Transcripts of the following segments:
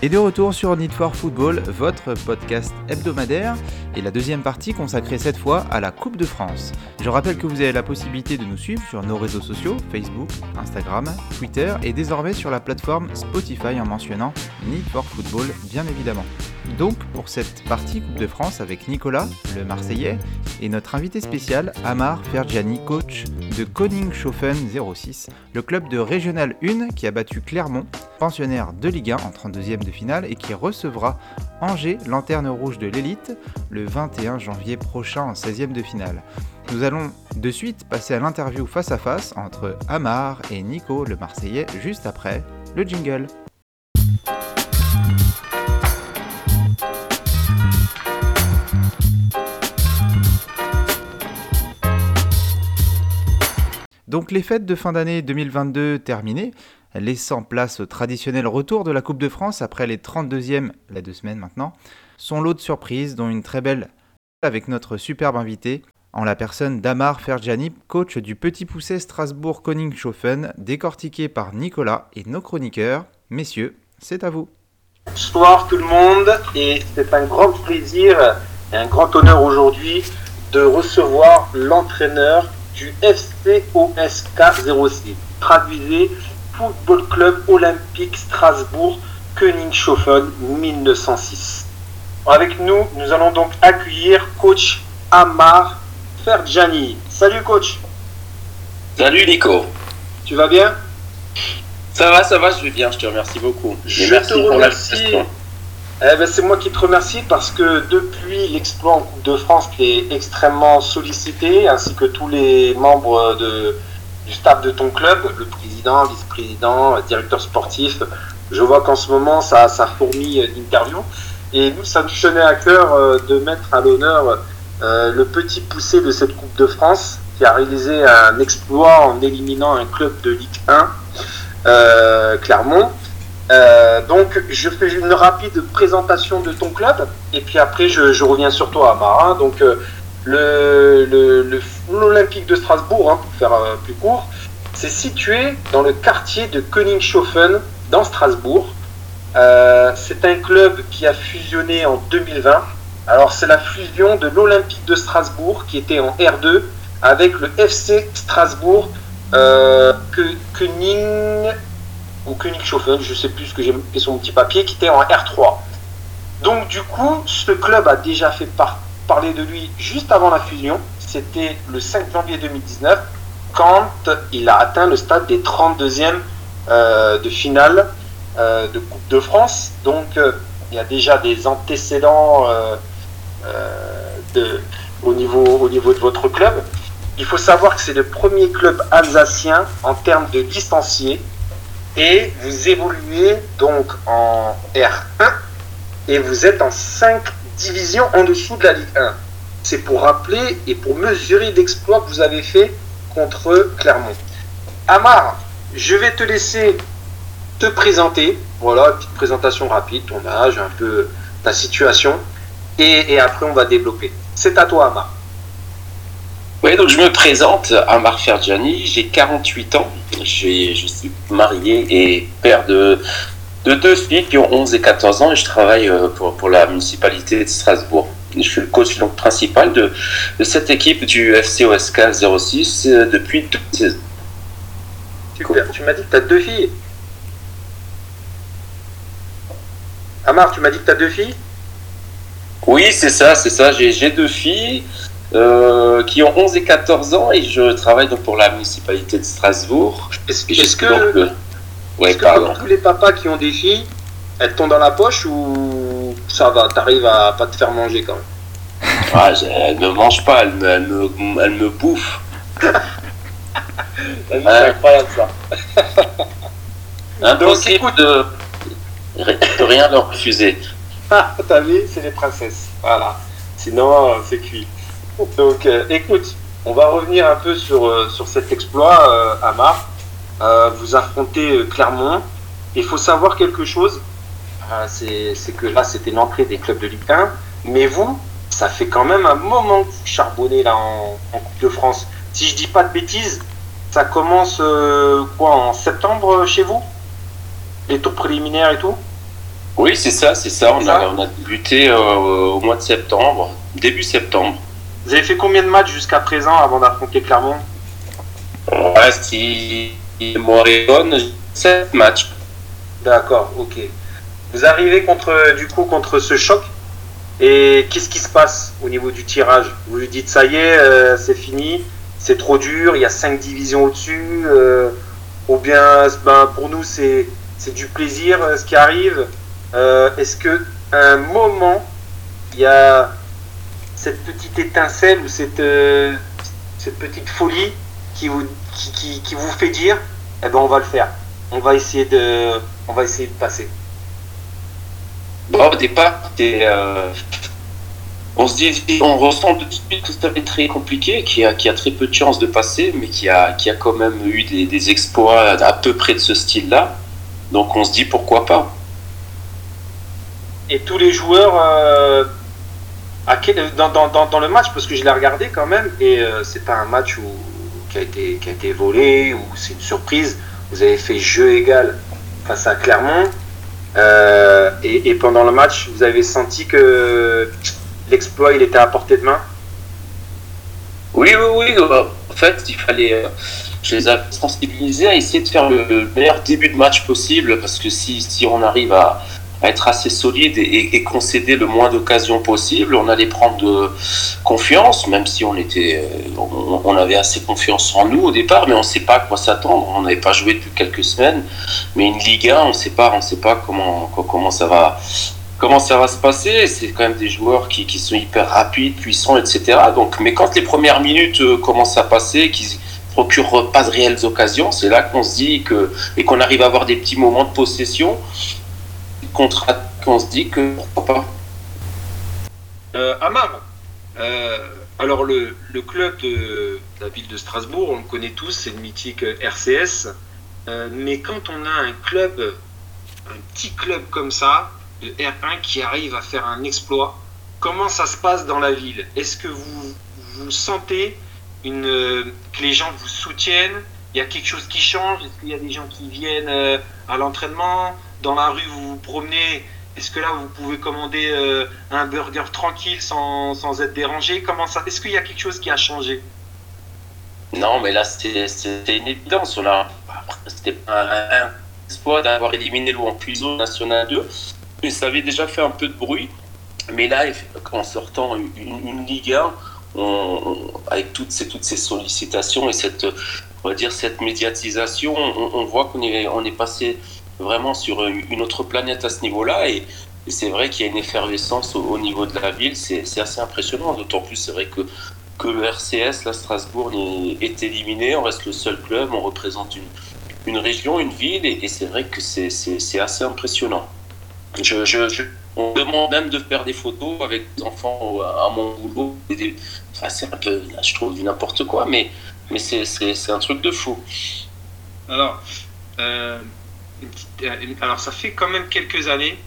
Et de retour sur Need for Football, votre podcast hebdomadaire, et la deuxième partie consacrée cette fois à la Coupe de France. Je rappelle que vous avez la possibilité de nous suivre sur nos réseaux sociaux, Facebook, Instagram, Twitter, et désormais sur la plateforme Spotify en mentionnant Need for Football, bien évidemment. Donc pour cette partie Coupe de France avec Nicolas, le Marseillais, et notre invité spécial, Amar Fergiani, coach de Koningshofen 06, le club de Régional 1 qui a battu Clermont, pensionnaire de Ligue 1 en 32e de finale et qui recevra Angers, lanterne rouge de l'élite, le 21 janvier prochain en 16e de finale. Nous allons de suite passer à l'interview face à face entre Amar et Nico, le Marseillais, juste après le jingle. Donc les fêtes de fin d'année 2022 terminées, laissant place au traditionnel retour de la Coupe de France après les 32e, la deux semaines maintenant, sont l'autre surprise, dont une très belle avec notre superbe invité, en la personne d'Amar Ferjani, coach du Petit Pousset Strasbourg Koningshofen, décortiqué par Nicolas et nos chroniqueurs. Messieurs, c'est à vous. Bonsoir tout le monde, et c'est un grand plaisir et un grand honneur aujourd'hui de recevoir l'entraîneur du FCOSK 06. Traduisez Football Club Olympique Strasbourg Königshofen 1906. Avec nous, nous allons donc accueillir coach Amar Ferjani. Salut coach. Salut Nico. Tu vas bien? Ça va, ça va, je vais bien, je te remercie beaucoup. Je merci te remercie. Eh ben, c'est moi qui te remercie parce que depuis l'exploit en Coupe de France qui est extrêmement sollicité, ainsi que tous les membres de, du staff de ton club, le président, vice-président, directeur sportif, je vois qu'en ce moment ça, ça fourmille d'interviews. Et nous, ça nous tenait à cœur euh, de mettre à l'honneur euh, le petit poussé de cette Coupe de France qui a réalisé un exploit en éliminant un club de Ligue 1, euh, Clermont. Euh, donc, je fais une rapide présentation de ton club, et puis après, je, reviens sur toi, Amar. Donc, euh, l'Olympique de Strasbourg, hein, pour faire euh, plus court, c'est situé dans le quartier de Königshofen, dans Strasbourg. c'est un club qui a fusionné en 2020. Alors, c'est la fusion de l'Olympique de Strasbourg, qui était en R2, avec le FC Strasbourg König ou Königshofen, je sais plus ce que j'ai fait sur mon petit papier, qui était en R3. Donc du coup, ce club a déjà fait parler de lui juste avant la fusion. C'était le 5 janvier 2019, quand il a atteint le stade des 32e euh, de finale euh, de Coupe de France. Donc euh, il y a déjà des antécédents de, au, niveau, au niveau de votre club. Il faut savoir que c'est le premier club alsacien en termes de licenciés et vous évoluez donc en R1 et vous êtes en 5 divisions en dessous de la Ligue 1. C'est pour rappeler et pour mesurer l'exploit que vous avez fait contre Clermont. Amar, je vais te laisser te présenter. Voilà, petite présentation rapide, ton âge, un peu ta situation. Et, et après, on va développer. C'est à toi, Amar. Oui, donc je me présente, Amar Ferjani, j'ai 48 ans, je suis marié et père de, de deux filles qui ont 11 et 14 ans et je travaille euh, pour, pour la municipalité de Strasbourg. Je suis le coach donc, principal de, de cette équipe du FCOSK 06 euh, depuis deux saisons. Super, tu m'as dit que tu as deux filles Amar, tu m'as dit que tu as deux filles? Oui, c'est ça, c'est ça, j'ai deux filles. Euh, qui ont 11 et 14 ans et je travaille donc pour la municipalité de Strasbourg. Est-ce que, euh, ouais, tous les papas qui ont des filles, elles tombent dans la poche ou ça va, t'arrives à pas te faire manger quand même? Ah, Elle ne mange pas, elle me, elle me, elle me bouffe. C'est incroyable ça. Impossible de, de rien leur refuser. Ah, t'as vu, c'est les princesses. Voilà. Sinon, euh, c'est cuit. Donc, euh, écoute, on va revenir un peu sur, euh, sur cet exploit, euh, Amar. vous affrontez Clermont. Il faut savoir quelque chose, c'est que là, c'était l'entrée des clubs de Ligue 1. Mais vous, ça fait quand même un moment que vous charbonnez là en, Coupe de France. Si je dis pas de bêtises, ça commence quoi en septembre chez vous? Les tours préliminaires et tout? Oui, c'est ça, c'est ça. On a, on a débuté au mois de septembre, début septembre. Vous avez fait combien de matchs jusqu'à présent avant d'affronter Clermont? Ouais, si Moréon, 7 matchs. D'accord, ok. Vous arrivez contre, du coup, contre ce choc? Et qu'est-ce qui se passe au niveau du tirage? Vous lui dites ça y est, euh, c'est fini, c'est trop dur, il y a 5 divisions au-dessus, euh, ou bien ben, pour nous c'est du plaisir euh, ce qui arrive. Est-ce que un moment il y a cette petite étincelle ou cette, cette petite folie qui vous, qui, qui, vous fait dire eh ben on va le faire, on va essayer de, on va essayer de passer au départ, euh, on se dit, on ressent tout de suite que ça va être très compliqué, qui a, qui a très peu de chances de passer, mais qui a, qui a quand même eu des, exploits à peu près de ce style-là. Donc on se dit pourquoi pas. Et tous les joueurs euh, dans, dans, le match, parce que je l'ai regardé quand même, et euh, c'est pas un match qui, a été, volé, ou c'est une surprise. Vous avez fait jeu égal face à Clermont. Euh, et, pendant le match, vous avez senti que l'exploit, il était à portée de main? Oui, oui, oui. En fait, il fallait. Euh, je les ai sensibilisés à essayer de faire le meilleur début de match possible parce que si, on arrive à être assez solide et, concéder le moins d'occasions possible. On allait prendre confiance, même si on était, euh, on, avait assez confiance en nous au départ, mais on ne sait pas à quoi s'attendre. On n'avait pas joué depuis quelques semaines, mais une Ligue 1, on ne sait pas, on sait pas comment, comment ça va. Comment ça va se passer C'est quand même des joueurs qui, qui, sont hyper rapides, puissants, etc. Donc, mais quand les premières minutes euh, commencent à passer, qu'ils procurent pas de réelles occasions, c'est là qu'on se dit que et qu'on arrive à avoir des petits moments de possession contrat qu'on se dit que pourquoi pas. Euh, Amam, euh, alors le, club de, la ville de Strasbourg, on le connaît tous, c'est le mythique RCS. Euh, mais quand on a un club, un petit club comme ça, de R1 qui arrive à faire un exploit, comment ça se passe dans la ville? Est-ce que vous, vous sentez une, que les gens vous soutiennent? Il y a quelque chose qui change? Est-ce qu'il y a des gens qui viennent à l'entraînement? Dans la rue, vous vous promenez, est-ce que là vous pouvez commander euh, un burger tranquille sans, sans être dérangé? Comment ça Est-ce qu'il y a quelque chose qui a changé? Non, mais là c'était une évidence. C'était pas un, espoir d'avoir éliminé en Puiseau National 2, mais ça avait déjà fait un peu de bruit. Mais là, en sortant une, une Ligue 1, avec toutes ces, toutes ces sollicitations et cette, on va dire, cette médiatisation, on, voit qu'on est, on est passé vraiment sur une autre planète à ce niveau-là. Et, c'est vrai qu'il y a une effervescence au, niveau de la ville. C'est assez impressionnant. D'autant plus, c'est vrai que, que le RCS, la Strasbourg, est éliminé. On reste le seul club. On représente une, une région, une ville. Et, c'est vrai que c'est assez impressionnant. Je, je, on demande même de faire des photos avec des enfants à mon boulot. Enfin, c'est un peu, je trouve, du n'importe quoi. Mais, mais c'est un truc de fou. Alors, euh, alors ça fait quand même quelques années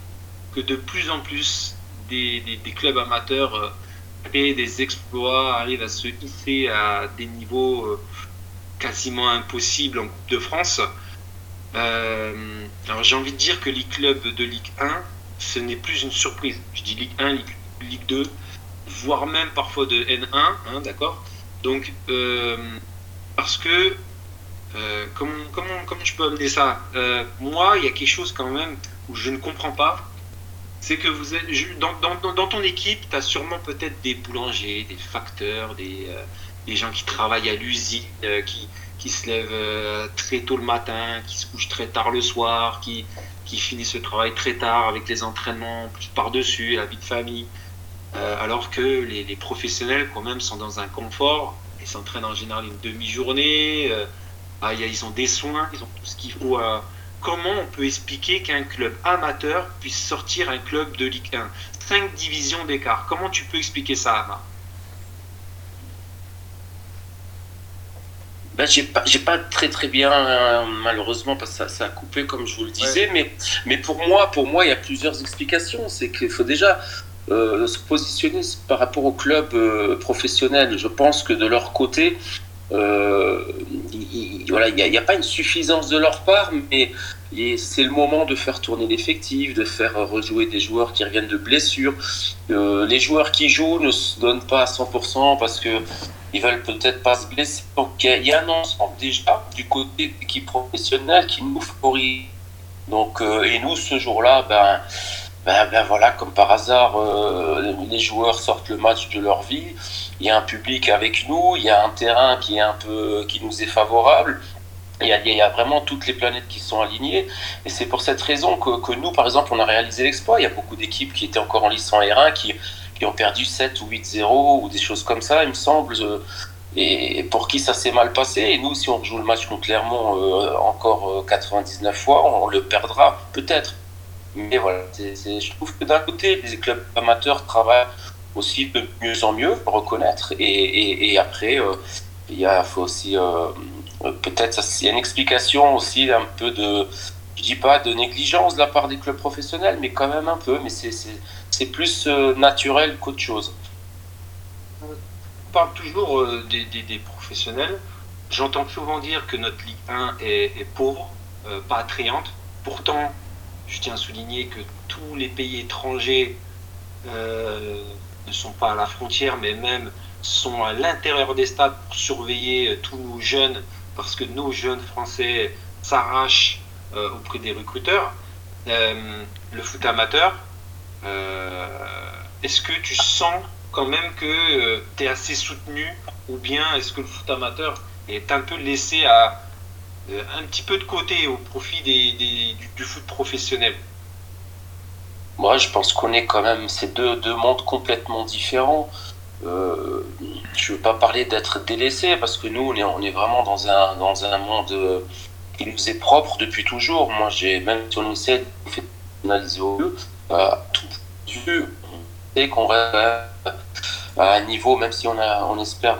que de plus en plus des, clubs amateurs euh, créent des exploits, arrivent à se hisser à des niveaux euh, quasiment impossibles en Coupe de France. alors j'ai envie de dire que les clubs de Ligue 1, ce n'est plus une surprise. Je dis Ligue 1, Ligue, 2, voire même parfois de N1, hein, d'accord? Donc, parce que euh, comment, comment, je peux amener ça? Euh, Moi, il y a quelque chose quand même où je ne comprends pas. C'est que vous êtes, dans, ton équipe, tu as sûrement peut-être des boulangers, des facteurs, des, euh, gens qui travaillent à l'usine, qui, se lèvent très tôt le matin, qui se couchent très tard le soir, qui, finissent le travail très tard avec les entraînements par-dessus, la vie de famille. alors que les, professionnels, quand même, sont dans un confort. Ils s'entraînent en général une demi-journée. Ah, ils ont des soins, ils ont tout ce qu'il faut. comment on peut expliquer qu'un club amateur puisse sortir un club de Ligue 1 Cinq divisions d'écart. Comment tu peux expliquer ça, Ama? Ben, j'ai pas, pas très très bien euh, malheureusement parce que ça, a coupé comme je vous le disais, mais, mais pour moi, pour moi, il y a plusieurs explications. C'est qu'il faut déjà euh, se positionner par rapport au club euh, professionnel. Je pense que de leur côté, il voilà, n'y a, pas une suffisance de leur part, mais c'est le moment de faire tourner l'effectif, de faire rejouer des joueurs qui reviennent de blessures. les joueurs qui jouent ne se donnent pas à 100% parce que ils veulent peut-être pas se blesser. Donc il y a un ensemble déjà du côté de l'équipe professionnelle qui nous favorise. Donc et nous ce jour-là, ben ben, ben, voilà, comme par hasard, euh, les joueurs sortent le match de leur vie. Il y a un public avec nous, il y a un terrain qui est un peu, qui nous est favorable. Il y, a, vraiment toutes les planètes qui sont alignées. Et c'est pour cette raison que, que, nous, par exemple, on a réalisé l'exploit. Il y a beaucoup d'équipes qui étaient encore en lice en R1 qui, qui ont perdu 7 ou 8-0 ou des choses comme ça, il me semble. Et pour qui ça s'est mal passé. Et nous, si on joue le match contre Clermont euh, encore 99 euh, fois, on le perdra peut-être. Mais voilà, je trouve que d'un côté, les clubs amateurs travaillent aussi de mieux en mieux, reconnaître. Et, et, après, euh, il y a, faut aussi, euh, peut-être, il y a une explication aussi un peu de, je dis pas de négligence de la part des clubs professionnels, mais quand même un peu. Mais c'est plus euh, naturel qu'autre chose. On parle toujours des, des, professionnels. J'entends souvent dire que notre Ligue 1 est, pauvre, pas attrayante. Pourtant, je tiens à souligner que tous les pays étrangers ne sont pas à la frontière, mais même sont à l'intérieur des stades pour surveiller tous nos jeunes, parce que nos jeunes français s'arrachent euh, auprès des recruteurs. Euh, le foot amateur, est-ce que tu sens quand même que tu es assez soutenu, ou bien est-ce que le foot amateur est un peu laissé à, euh, un petit peu de côté au profit du, foot professionnel? Moi, je pense qu'on est quand même ces deux, mondes complètement différents. Euh, je ne veux pas parler d'être délaissé parce que nous, on est, vraiment dans un, dans un monde euh, qui nous est propre depuis toujours. Moi, j'ai même si on essaie de faire analyser au lieu, tout vu, on sait qu'on reste à un niveau, même si on, a, on espère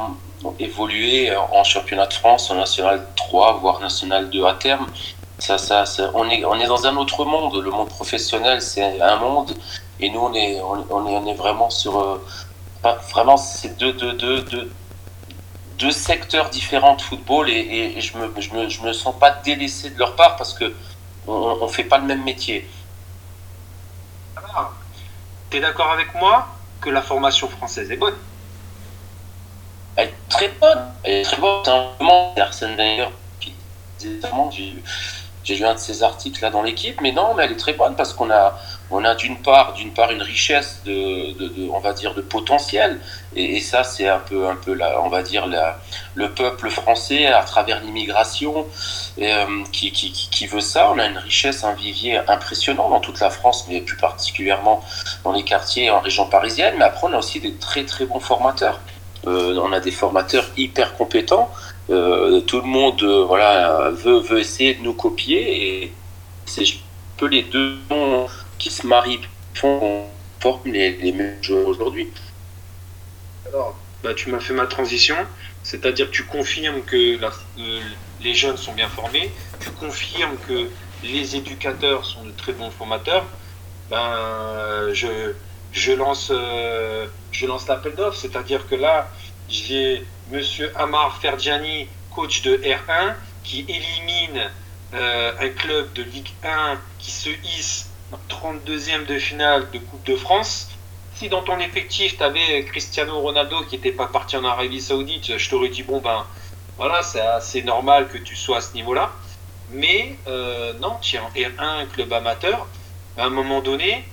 évoluer en championnat de France, en national 3, voire national 2 à terme. Ça, ça, on, est, on est dans un autre monde. Le monde professionnel, c'est un monde. Et nous, on est, on, est, on est vraiment sur. Euh, vraiment, c'est deux, deux, deux, deux, deux secteurs différents de football. Et, et je ne me, je me, je me, sens pas délaissé de leur part parce que on ne fait pas le même métier. Alors, tu es d'accord avec moi que la formation française est bonne? Elle est très bonne. Elle est très bonne. Simplement, Arsène Wenger qui j'ai lu un de ses articles là dans l'équipe, mais non, mais elle est très bonne parce qu'on a, on a d'une part, d'une part une richesse de, de, on va dire, de potentiel, et, ça c'est un peu, un peu la, on va dire la, le peuple français à travers l'immigration euh, qui, qui, qui, veut ça. On a une richesse, un vivier impressionnant dans toute la France, mais plus particulièrement dans les quartiers en région parisienne. Mais après, on a aussi des très très bons formateurs. Euh, on a des formateurs hyper compétents. Euh, tout le monde euh, voilà, veut, essayer de nous copier et c'est un peu les deux qui se marient font forment les, meilleurs joueurs aujourd'hui. Alors, bah, tu m'as fait ma transition, c'est-à-dire que tu confirmes que les jeunes sont bien formés, tu confirmes que les éducateurs sont de très bons formateurs. Ben, je, je lance, euh, je lance l'appel d'offres. C'est-à-dire que là, j'ai Monsieur Amar Ferdiani, coach de R1, qui élimine euh, un club de Ligue 1 qui se hisse en 32e de finale de Coupe de France. Si dans ton effectif, tu avais Cristiano Ronaldo qui n'était pas parti en Arabie Saoudite, je t'aurais dit, bon ben voilà, c'est assez normal que tu sois à ce niveau-là. Mais euh, non, tu es en R1, club amateur. À un moment donné,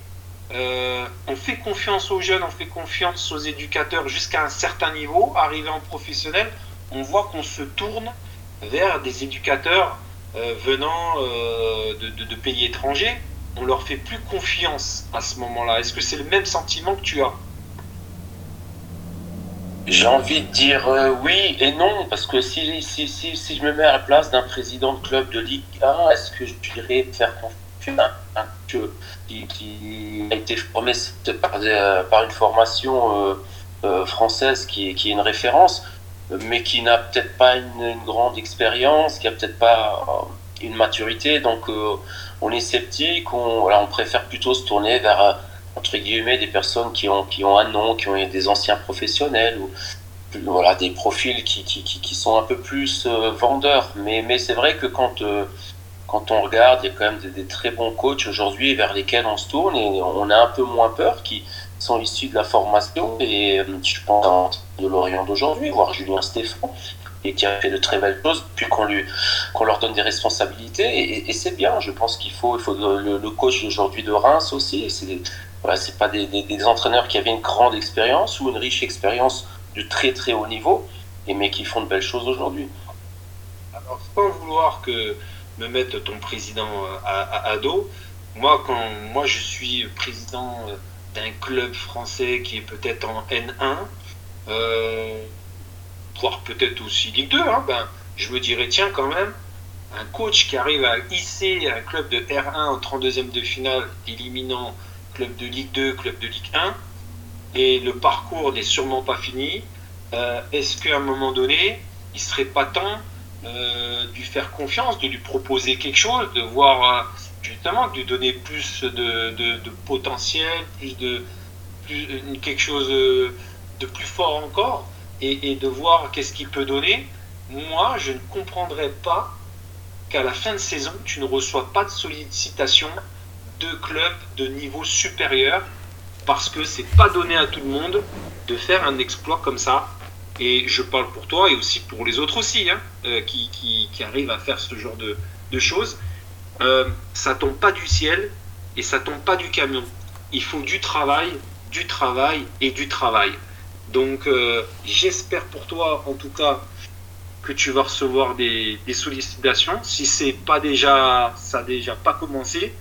euh, on fait confiance aux jeunes, on fait confiance aux éducateurs jusqu'à un certain niveau. Arrivé en professionnel, on voit qu'on se tourne vers des éducateurs euh, venant euh, de, pays étrangers. On leur fait plus confiance à ce moment-là. Est-ce que c'est le même sentiment que tu as? J'ai envie de dire oui et non, parce que si, je me mets à la place d'un président de club de Ligue 1, est-ce que je dirais faire confiance qui, a été formé par, euh, par une formation euh, euh, française qui, est une référence, mais qui n'a peut-être pas une, grande expérience, qui a peut-être pas une maturité. Donc on est sceptique, on, préfère plutôt se tourner vers entre guillemets des personnes qui ont, un nom, qui ont des anciens professionnels ou voilà, des profils qui, sont un peu plus vendeurs. Mais c'est vrai que quand, quand on regarde, il y a quand même des, très bons coachs aujourd'hui vers lesquels on se tourne et on a un peu moins peur, qui sont issus de la formation. Et je pense de Lorient d'aujourd'hui, voir Julien Stéphane, et qui a fait de très belles choses, puis qu'on lui leur donne des responsabilités et, c'est bien. Je pense qu'il faut le, coach aujourd'hui de Reims aussi. C'est voilà, c'est pas des, entraîneurs qui avaient une grande expérience ou une riche expérience du très très haut niveau, mais qui font de belles choses aujourd'hui. Alors sans vouloir que me mette ton président à, à, dos, moi quand moi je suis président d'un club français qui est peut-être en N1. Euh, voire peut-être aussi Ligue 2, hein, ben, je me dirais, tiens, quand même, un coach qui arrive à hisser un club de R1 au 32e de finale, éliminant club de Ligue 2, club de Ligue 1, et le parcours n'est sûrement pas fini, euh, est-ce qu'à un moment donné, il serait pas temps euh, de lui faire confiance, de lui proposer quelque chose, de voir euh, justement, de lui donner plus de, potentiel, plus de quelque chose de plus fort encore et, de voir qu'est-ce qu'il peut donner, moi, je ne comprendrais pas qu'à la fin de saison, tu ne reçois pas de sollicitation de clubs de niveau supérieur parce que c'est pas donné à tout le monde de faire un exploit comme ça. Et je parle pour toi et aussi pour les autres aussi, hein, euh, qui, qui, arrivent à faire ce genre de, de choses. Euh, ça tombe pas du ciel et ça tombe pas du camion. Il faut du travail, du travail et du travail. Donc euh, j'espère pour toi en tout cas que tu vas recevoir des, sollicitations. Si c'est pas déjà, ça n'a déjà pas commencé,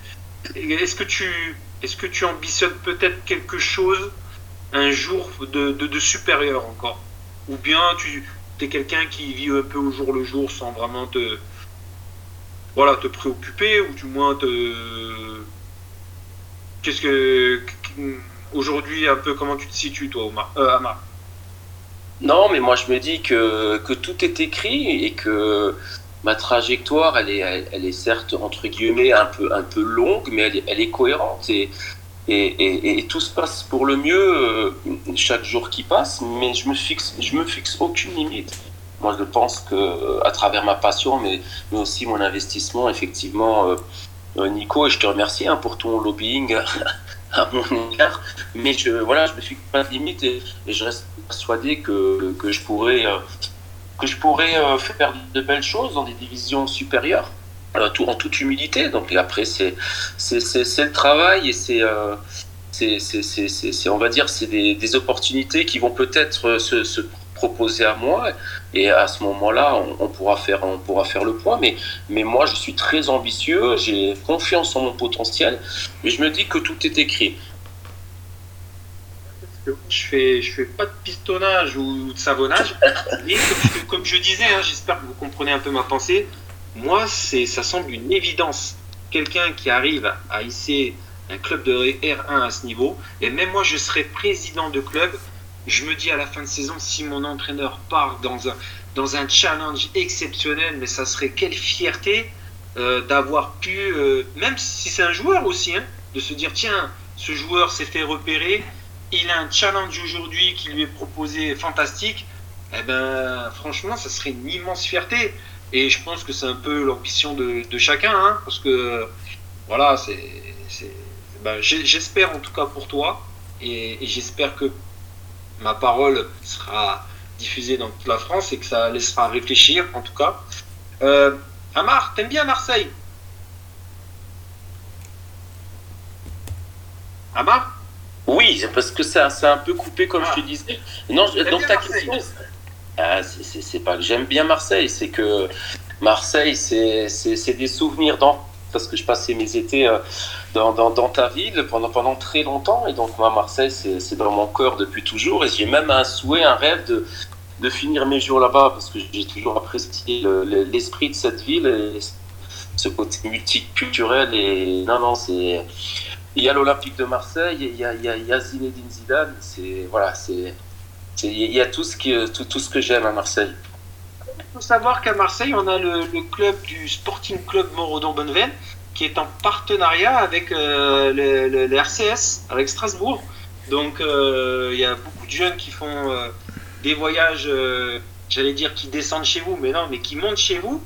est-ce que tu, est-ce que tu ambitionnes peut-être quelque chose un jour de, supérieur encore? Ou bien tu es quelqu'un qui vit un peu au jour le jour sans vraiment te, voilà, te préoccuper ou du moins te, qu'est-ce que aujourd'hui un peu comment tu te situes toi, Omar, euh, Amar? Non, mais moi je me dis que, que tout est écrit et que ma trajectoire, elle est, elle, est certes entre guillemets un peu, un peu longue, mais elle est, elle est cohérente. Et, et, tout se passe pour le mieux euh, chaque jour qui passe, mais je me fixe, je me fixe aucune limite. Moi, je pense que à travers ma passion, mais, mais aussi mon investissement, effectivement, euh, Nico, et je te remercie hein, pour ton lobbying à mon égard. Mais je, voilà, je me suis pas de limite et, je reste persuadé que, que je pourrais, euh, que je pourrais euh, faire de belles choses dans des divisions supérieures, euh, tout, en toute humilité. Donc après, c'est, le travail et c'est, c'est, on va dire, c'est des, des, opportunités qui vont peut-être se, se proposer à moi. Et à ce moment-là on, pourra faire on pourra faire le point. Mais mais moi je suis très ambitieux. J'ai confiance en mon potentiel. Mais je me dis que tout est écrit. Je fais je fais pas de pistonnage ou de savonnage. Mais comme je, disais hein, j'espère que vous comprenez un peu ma pensée moi c'est ça semble une évidence quelqu'un qui arrive à hisser un club de R1 à ce niveau et même moi je serais président de club je me dis à la fin de saison, si mon entraîneur part dans un, challenge exceptionnel, mais ça serait quelle fierté euh, d'avoir pu, euh, même si c'est un joueur aussi, hein, de se dire tiens, ce joueur s'est fait repérer, il a un challenge aujourd'hui qui lui est proposé fantastique. Eh ben, franchement, ça serait une immense fierté. Et je pense que c'est un peu l'ambition de, chacun, hein, parce que voilà, c'est, ben, j'espère en tout cas pour toi, et j'espère que ma parole sera diffusée dans toute la France et que ça laissera réfléchir, en tout cas. Euh, Amar, t'aimes bien Marseille? Amar? Oui, parce que ça, c'est un peu coupé, comme je te ah. disais. Non, dans ta question, ah, c'est pas que j'aime bien Marseille, c'est que Marseille, c'est des souvenirs dans parce que je passais mes étés euh, dans, dans, dans, ta ville pendant, pendant très longtemps. Et donc, moi, Marseille, c'est dans mon cœur depuis toujours. Et j'ai même un souhait, un rêve de, de finir mes jours là-bas parce que j'ai toujours apprécié l'esprit de cette ville et ce côté multiculturel. Et non, non, c'est. Il y a l'Olympique de Marseille, il y a, il y a, Zinedine Zidane. C'est. Voilà, c'est. Il y a tout ce, qui, tout, tout ce que j'aime à Marseille. Il faut savoir qu'à Marseille, on a le, club du Sporting Club Morodon-Bonneveine qui est en partenariat avec euh, le, RCS, avec Strasbourg. Donc euh, il y a beaucoup de jeunes qui font, euh, des voyages, j'allais dire, qui descendent chez vous, mais non, mais qui montent chez vous.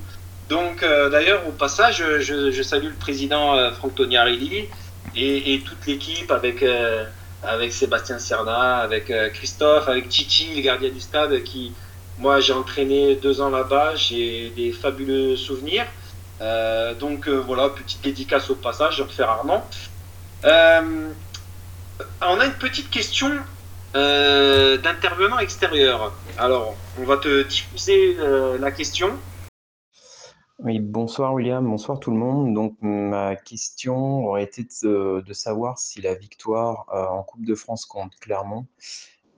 Donc, d'ailleurs, au passage, je, salue le président Franck Tognarelli et, et toute l'équipe avec avec Sébastien Serna, avec euh, Christophe, avec Titi, le gardien du stade, qui, moi, j'ai entraîné deux ans là-bas, j'ai des fabuleux souvenirs. Euh, donc euh, voilà, petite dédicace au passage, je refais rarement. on a une petite question d'intervenant extérieur. Alors, on va te diffuser la question. Oui, bonsoir William, bonsoir tout le monde. Donc ma question aurait été de, savoir si la victoire euh, en Coupe de France contre Clermont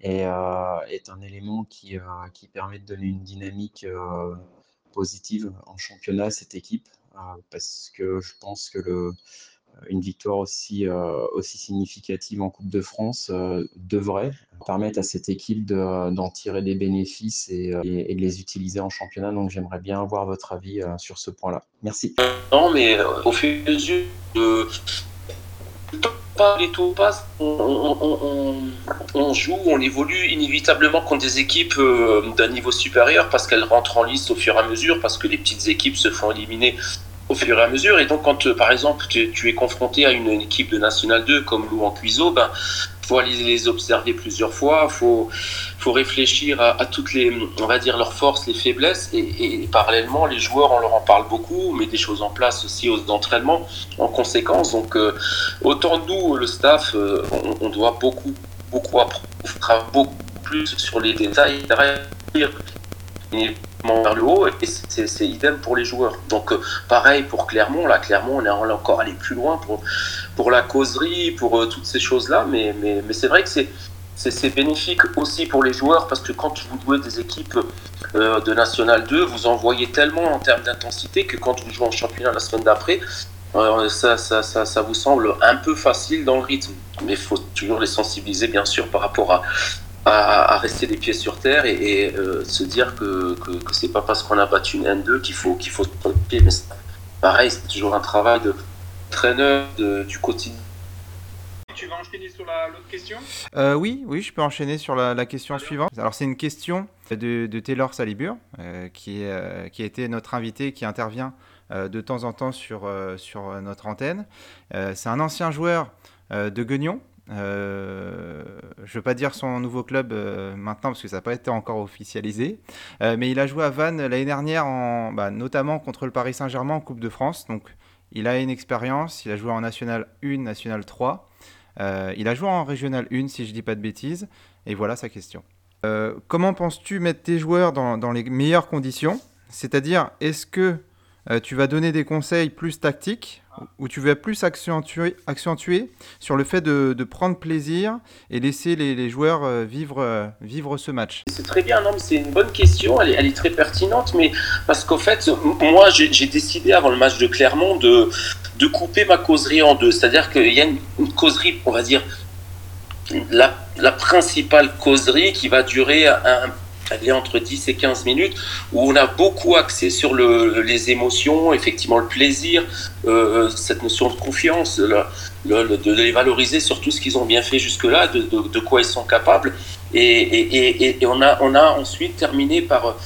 est, euh, est un élément qui, euh, qui permet de donner une dynamique positive en championnat à cette équipe, parce que je pense que le, une victoire aussi, euh, aussi significative en Coupe de France euh, devrait permettre à cette équipe d'en tirer des bénéfices euh, et, de les utiliser en championnat. Donc j'aimerais bien avoir votre avis sur ce point-là. Merci. Non, mais au fur et à mesure de pas les passent, on, on, joue, on évolue inévitablement contre des équipes d'un niveau supérieur parce qu'elles rentrent en liste au fur et à mesure, parce que les petites équipes se font éliminer au fur et à mesure. Et donc, quand euh, par exemple tu, es confronté à une, équipe de National 2 comme Lou en Cuiseau, ben, faut aller les observer plusieurs fois, faut faut réfléchir à, toutes les, on va dire leurs forces, les faiblesses, et, parallèlement les joueurs on leur en parle beaucoup, on met des choses en place aussi aux entraînements en conséquence. Donc euh, autant nous le staff, euh, on, doit beaucoup beaucoup apprendre, beaucoup plus sur les détails vers le haut et c'est idem pour les joueurs. Donc euh, pareil pour Clermont, là Clermont on est encore allé plus loin pour, pour la causerie, pour euh, toutes ces choses-là, mais, mais, mais c'est vrai que c'est c'est bénéfique aussi pour les joueurs parce que quand vous jouez des équipes euh, de National 2, vous envoyez tellement en termes d'intensité que quand vous jouez en championnat la semaine d'après, ça, ça, ça, ça, vous semble un peu facile dans le rythme. Mais il faut toujours les sensibiliser bien sûr par rapport à, à, rester les pieds sur terre et, euh, se dire que, que, c'est pas parce qu'on a battu une N2 qu'il faut qu'il faut se pied. Mais pareil, c'est toujours un travail de traîneur du quotidien. Tu vas enchaîner sur l'autre question? Euh, Oui, oui, je peux enchaîner sur la, question suivante. Alors c'est une question de, de Taylor Salibur, euh, qui, est, qui a été notre invité, qui intervient de temps en temps sur, sur notre antenne. c'est un ancien joueur de Guignon, euh, je ne veux pas dire son nouveau club euh, maintenant parce que ça n'a pas été encore officialisé. Euh, mais il a joué à Vannes l'année dernière, bah, notamment contre le Paris Saint-Germain en Coupe de France. Donc il a une expérience. Il a joué en National 1, National 3. il a joué en Régional 1, si je ne dis pas de bêtises. Et voilà sa question. comment penses-tu mettre tes joueurs dans les meilleures conditions? C'est-à-dire, est-ce que tu vas donner des conseils plus tactiques où tu vas plus accentuer, accentuer sur le fait de, prendre plaisir et laisser les, joueurs euh, vivre, euh, vivre ce match C'est très bien, c'est une bonne question, elle est, très pertinente, mais parce qu'en fait, moi, j'ai décidé avant le match de Clermont de, couper ma causerie en deux. C'est-à-dire qu'il y a une, causerie, on va dire, la, la principale causerie qui va durer un, elle est entre 10 et 15 minutes, où on a beaucoup axé sur le, les émotions, effectivement le plaisir, euh, cette notion de confiance, de les valoriser sur tout ce qu'ils ont bien fait jusque-là, de, quoi ils sont capables. Et, on, a, a ensuite terminé par,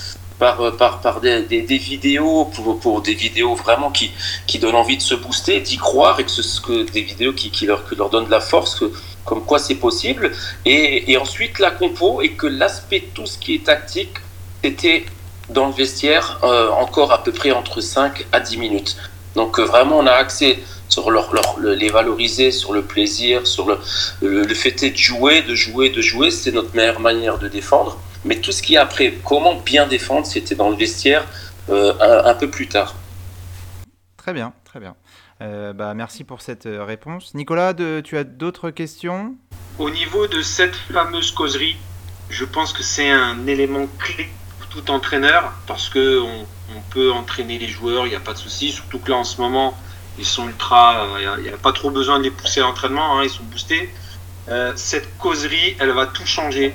des, vidéos, pour, des vidéos vraiment qui, donnent envie de se booster, d'y croire, et que, ce, que des vidéos qui, leur, donnent de la force, comme quoi c'est possible. Et, ensuite la compo et que l'aspect tout ce qui est tactique était dans le vestiaire euh, encore à peu près entre 5 à 10 minutes. Donc euh, vraiment on a accès sur leur, les valoriser, sur le plaisir, sur le, le, fait de jouer, de jouer, de jouer, c'est notre meilleure manière de défendre. Mais tout ce qui est après, comment bien défendre, c'était dans le vestiaire euh, un peu plus tard. Très bien, très bien. Euh, bah, merci pour cette euh, réponse. Nicolas, tu as d'autres questions? Au niveau de cette fameuse causerie, je pense que c'est un élément clé pour tout entraîneur parce que on, peut entraîner les joueurs, il n'y a pas de souci. Surtout que là, en ce moment, ils sont ultra. Il n'y a, pas trop besoin de les pousser à l'entraînement, hein, ils sont boostés. Euh, cette causerie, elle va tout changer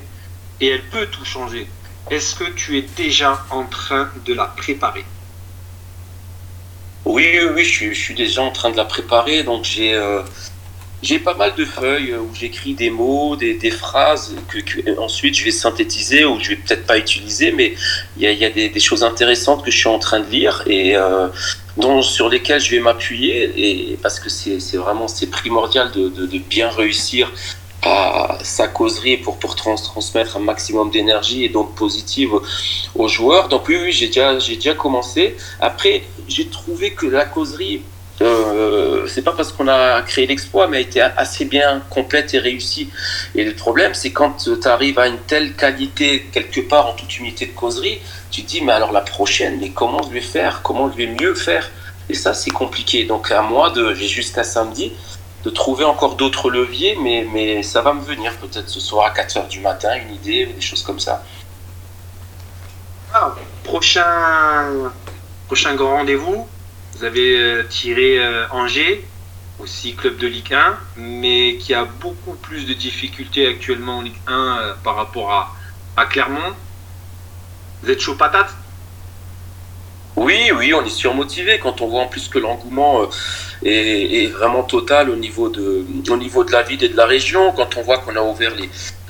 et elle peut tout changer. Est-ce que tu es déjà en train de la préparer? Oui, oui, je suis, déjà en train de la préparer. Donc j'ai, euh, pas mal de feuilles où j'écris des mots, des, phrases que, ensuite je vais synthétiser ou je vais peut-être pas utiliser, mais il y a, des, choses intéressantes que je suis en train de lire et euh, dont, sur lesquelles je vais m'appuyer parce que c'est vraiment primordial de, bien réussir à sa causerie pour, pour trans, transmettre un maximum d'énergie et donc positive aux joueurs. Donc oui, oui j'ai déjà, déjà commencé. Après, j'ai trouvé que la causerie euh, c'est pas parce qu'on a créé l'exploit, mais a été assez bien complète et réussie. Et le problème, c'est quand tu arrives à une telle qualité quelque part en toute unité de causerie, tu te dis, mais alors la prochaine, mais comment je vais faire? Comment je vais mieux faire? Et ça, c'est compliqué. Donc à moi, j'ai jusqu'à samedi, de trouver encore d'autres leviers, mais, ça va me venir peut-être ce soir à 4 h du matin, une idée, des choses comme ça. Ah, prochain, prochain grand rendez-vous vous avez euh, tiré euh, Angers, aussi club de Ligue 1, mais qui a beaucoup plus de difficultés actuellement en Ligue 1 euh, par rapport à, à Clermont. Vous êtes chaud patate? Oui, oui, on est surmotivé quand on voit en plus que l'engouement est, est, vraiment total au niveau de, au niveau de la ville et de la région. Quand on voit qu'on a ouvert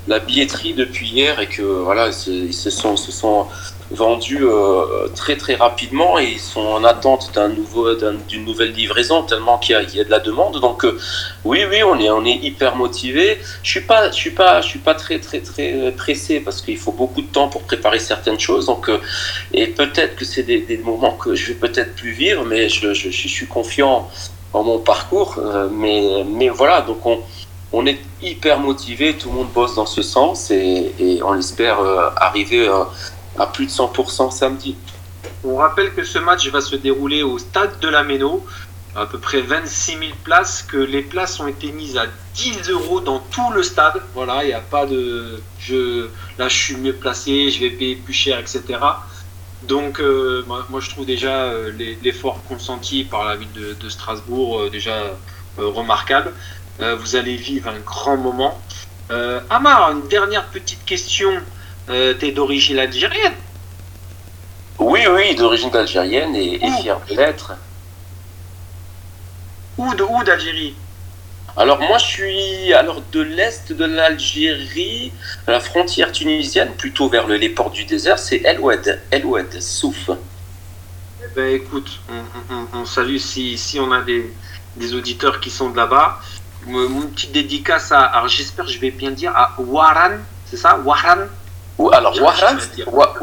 la billetterie depuis hier et que voilà, ils se sont vendus euh, très très rapidement. Et ils sont en attente d'un nouveau d'une nouvelle livraison tellement qu'il y, y, a de la demande. Donc euh, oui oui on est on est hyper motivé. Je suis pas je suis pas je suis pas très très très pressé parce qu'il faut beaucoup de temps pour préparer certaines choses. Donc euh, et peut-être que c'est des, moments que je vais peut-être plus vivre mais je, je, suis confiant en mon parcours. Mais mais voilà. Donc on on est hyper motivé, tout le monde bosse dans ce sens et, on espère arriver à plus de 100% samedi. On rappelle que ce match va se dérouler au stade de la Méno, à peu près 26 000 places, que les places ont été mises à 10 euros dans tout le stade. Voilà, il n'y a pas de je, là je suis mieux placé, je vais payer plus cher, etc. Donc euh, moi, je trouve déjà euh, l'effort consenti par la ville de, de Strasbourg euh, déjà remarquable. vous allez vivre un grand moment. Amar, une dernière petite question. Euh, T'es d'origine algérienne Oui, oui, d'origine algérienne et, et fier de l'être. Où de où d'Algérie? Alors moi je suis alors de l'est de l'Algérie, à la frontière tunisienne, plutôt vers le, les ports du désert, c'est El Oued, El Oued, Souf. Eh ben écoute, on, on, on salue si, si on a des, des auditeurs qui sont de là-bas. Mon petite dédicace à, alors j'espère que je vais bien dire, à Waran, c'est ça? Waran? Alors,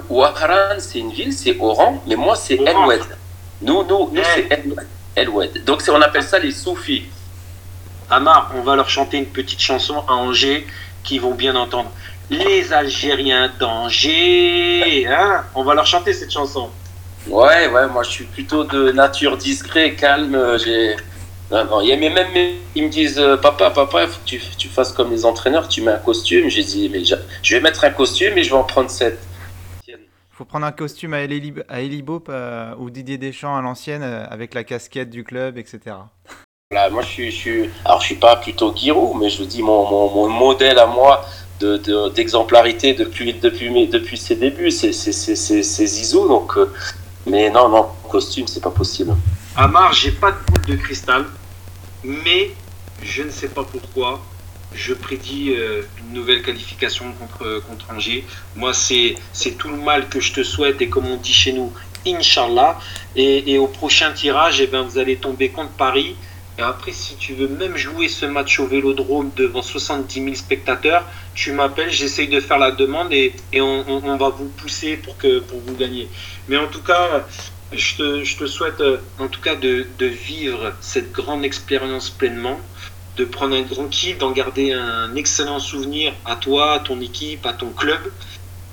Ouaharan, c'est une ville, c'est Oran, mais moi, c'est El Oued. Nous, nous, nous c'est El Oued. Donc, on appelle ça les soufis. Amar, on va leur chanter une petite chanson à Angers qui vont bien entendre. Les Algériens d'Angers, hein On va leur chanter cette chanson. Ouais, ouais, moi je suis plutôt de nature discret, calme. J'ai non, non. Il y a même, ils me disent, euh, papa, papa, il faut que tu, tu, fasses comme les entraîneurs, tu mets un costume. J'ai dit, mais je, je, vais mettre un costume et je vais en prendre sept. Il faut prendre un costume à Elibop Eli euh, ou Didier Deschamps à l'ancienne euh, avec la casquette du club, etc. Voilà, moi je suis, je suis, alors je suis pas plutôt Giroud, mais je vous dis mon, mon, mon modèle à moi d'exemplarité de, depuis, depuis, depuis ses débuts, c'est Zizou. Donc, euh, mais non, non, costume, c'est pas possible. Amar, j'ai pas de boule de cristal. Mais je ne sais pas pourquoi, je prédis euh, une nouvelle qualification contre, contre Angers. Moi, c'est tout le mal que je te souhaite et comme on dit chez nous, Inch'Allah. Et, au prochain tirage, eh ben, vous allez tomber contre Paris. Et après, si tu veux même jouer ce match au vélodrome devant 70 000 spectateurs, tu m'appelles, j'essaye de faire la demande et, et on, on, on, va vous pousser pour que pour vous gagner. Mais en tout cas, je te, souhaite en tout cas de, de, vivre cette grande expérience pleinement, de prendre un grand kiff, d'en garder un excellent souvenir à toi, à ton équipe, à ton club.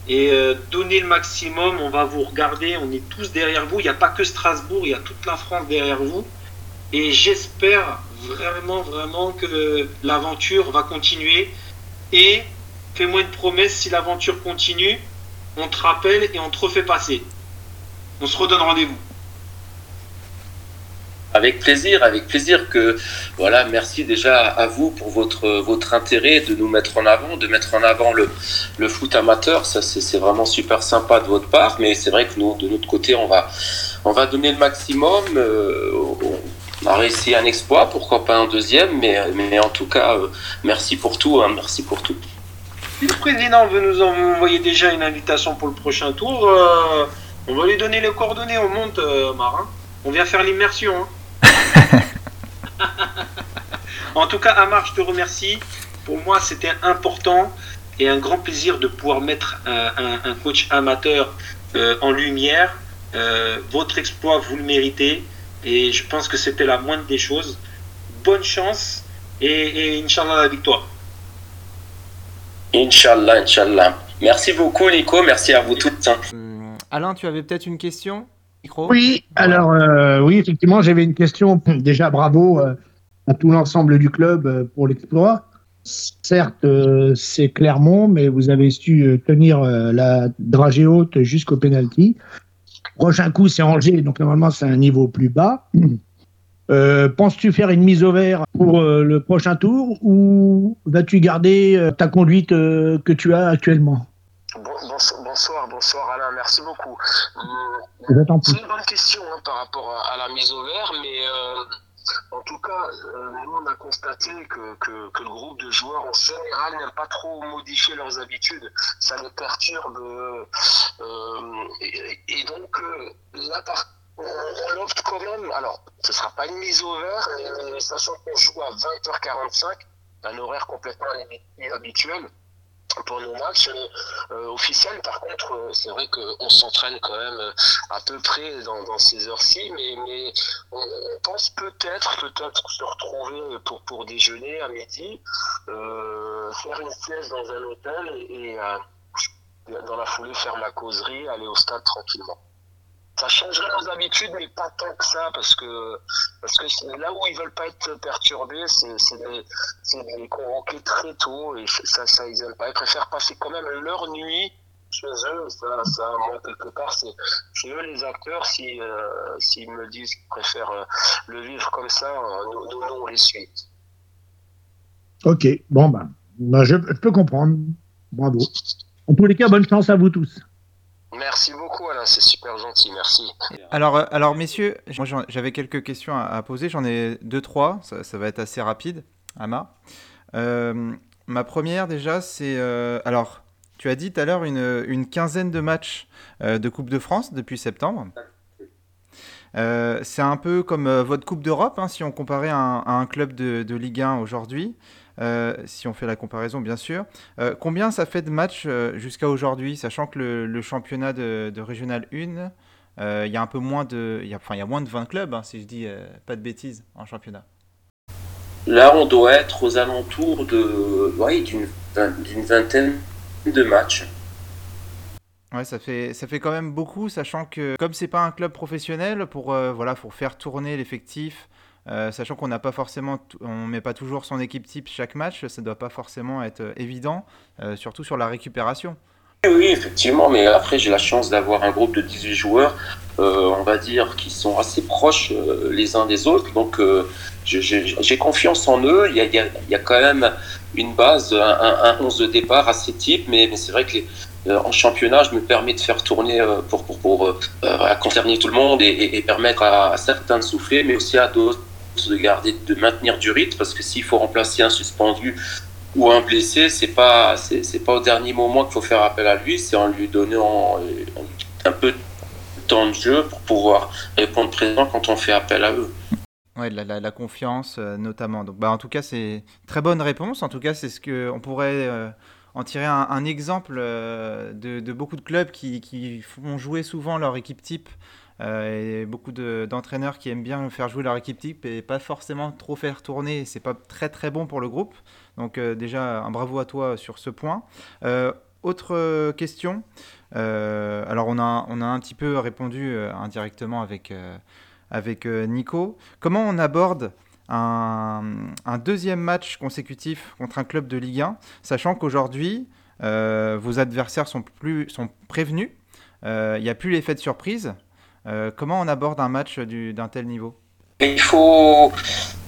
Et euh, donner le maximum, on va vous regarder, on est tous derrière vous. Il n'y a pas que Strasbourg, il y a toute la France derrière vous. Et j'espère vraiment, vraiment que l'aventure va continuer. Et fais-moi une promesse, si l'aventure continue, on te rappelle et on te refait passer. On se redonne rendez-vous. Avec plaisir, avec plaisir que voilà, merci déjà à vous pour votre votre intérêt de nous mettre en avant, de mettre en avant le, le foot amateur, ça c'est vraiment super sympa de votre part, mais c'est vrai que nous de notre côté on va on va donner le maximum. Euh, a réussi un exploit, pourquoi pas un deuxième, mais, mais en tout cas, merci pour tout, hein, merci pour tout. Si le président veut nous envoyer déjà une invitation pour le prochain tour, on va lui donner les coordonnées, on monte, Marin. On vient faire l'immersion. Hein. en tout cas, Amar, je te remercie. Pour moi, c'était important et un grand plaisir de pouvoir mettre un, coach amateur euh, en lumière. Euh, votre exploit, vous le méritez. Et je pense que c'était la moindre des choses. Bonne chance et, Inch'Allah la victoire. Inch'Allah, Inch'Allah. Merci beaucoup, Nico. Merci à vous toutes. Hein. Alain, tu avais peut-être une question? Oui, alors euh, oui, effectivement, j'avais une question. Déjà, bravo euh, à tout l'ensemble du club euh, pour l'exploit. Certes, c'est Clermont, mais vous avez su tenir la dragée haute jusqu'au penalty. Prochain coup, c'est Angers, donc normalement, c'est un niveau plus bas. Penses-tu faire une mise au vert pour le prochain tour ou vas-tu garder ta conduite que tu as actuellement? Bonsoir, bonsoir Alain, merci beaucoup. Euh, c'est une bonne question hein, par rapport à, la mise au vert, mais euh, en tout cas, euh, nous on a constaté que, que, le groupe de joueurs en général n'aime pas trop modifier leurs habitudes. Ça les perturbe. Et, donc là, on, opte quand même. Alors, ce ne sera pas une mise au vert, mais sachant qu'on joue à 20h45, un horaire complètement inhabituel pour nos matchs euh, officiels. Par contre, euh, c'est vrai qu'on s'entraîne quand même euh, à peu près dans, ces heures-ci, mais, on, pense peut-être peut-être se retrouver pour, déjeuner à midi, faire une sieste dans un hôtel et, dans la foulée faire ma causerie, aller au stade tranquillement ça changerait nos habitudes, mais pas tant que ça, parce que, parce que là où ils veulent pas être perturbés, c'est de les convoquer très tôt, et ça, ça, ils aiment pas. Ils préfèrent passer quand même leur nuit chez eux, ça, ça moi, quelque part, c'est eux les acteurs, s'ils si, euh, me disent qu'ils préfèrent euh, le vivre comme ça, euh, nous, nous, on les suit. Ok, bon, ben, ben je, je peux comprendre. Bravo. En tous les cas, bonne chance à vous tous. Merci beaucoup c'est super gentil, merci. Alors, euh, alors messieurs, j'avais quelques questions à, poser, j'en ai deux, trois, ça, va être assez rapide, Ama. Euh, ma première déjà, c'est... Euh, alors, tu as dit tout à l'heure une, une, quinzaine de matchs de Coupe de France depuis septembre. c'est un peu comme votre Coupe d'Europe, hein, si on comparait à un, club de, de Ligue 1 aujourd'hui. Euh, si on fait la comparaison bien sûr. Euh, combien ça fait de matchs euh, jusqu'à aujourd'hui, sachant que le, championnat de, Régional 1, il y a un peu moins de, y a, enfin il y a moins de 20 clubs, hein, si je dis pas de bêtises, en championnat. Là, on doit être aux alentours de, d'une vingtaine de matchs. Ouais, ça fait, ça fait quand même beaucoup, sachant que comme c'est pas un club professionnel, pour, voilà, pour faire tourner l'effectif, euh, sachant qu'on n'a pas forcément, on met pas toujours son équipe type chaque match, ça ne doit pas forcément être euh, évident, euh, surtout sur la récupération. Oui, effectivement, mais après j'ai la chance d'avoir un groupe de 18 joueurs, on va dire, qui sont assez proches les uns des autres, donc j'ai confiance en eux, il y, a, quand même une base, un, un, 11 de départ assez type, mais, c'est vrai que en championnat, je me permets de faire tourner pour, pour, pour concerner tout le monde et, et permettre à, à, certains de souffler, mais aussi à d'autres de garder, de maintenir du rythme, parce que s'il faut remplacer un suspendu ou un blessé, c'est pas, c'est pas au dernier moment qu'il faut faire appel à lui, c'est en lui donnant un peu de temps de jeu pour pouvoir répondre présent quand on fait appel à eux. Ouais, la, confiance euh, notamment. Donc, bah, en tout cas, c'est très bonne réponse. En tout cas, c'est ce que on pourrait euh, en tirer un, exemple euh, de, de, beaucoup de clubs qui, qui, font jouer souvent leur équipe type euh, et beaucoup d'entraîneurs qui aiment bien faire jouer leur équipe type et pas forcément trop faire tourner. C'est pas très très bon pour le groupe. Donc euh, déjà un bravo à toi sur ce point. Euh, autre question. alors on a, on a un petit peu répondu indirectement avec, avec Nico. Comment on aborde un, un, deuxième match consécutif contre un club de Ligue 1, sachant qu'aujourd'hui, vos adversaires sont, plus, sont prévenus, il n'y a plus l'effet de surprise, euh, comment on aborde un match d'un tel niveau? Il faut.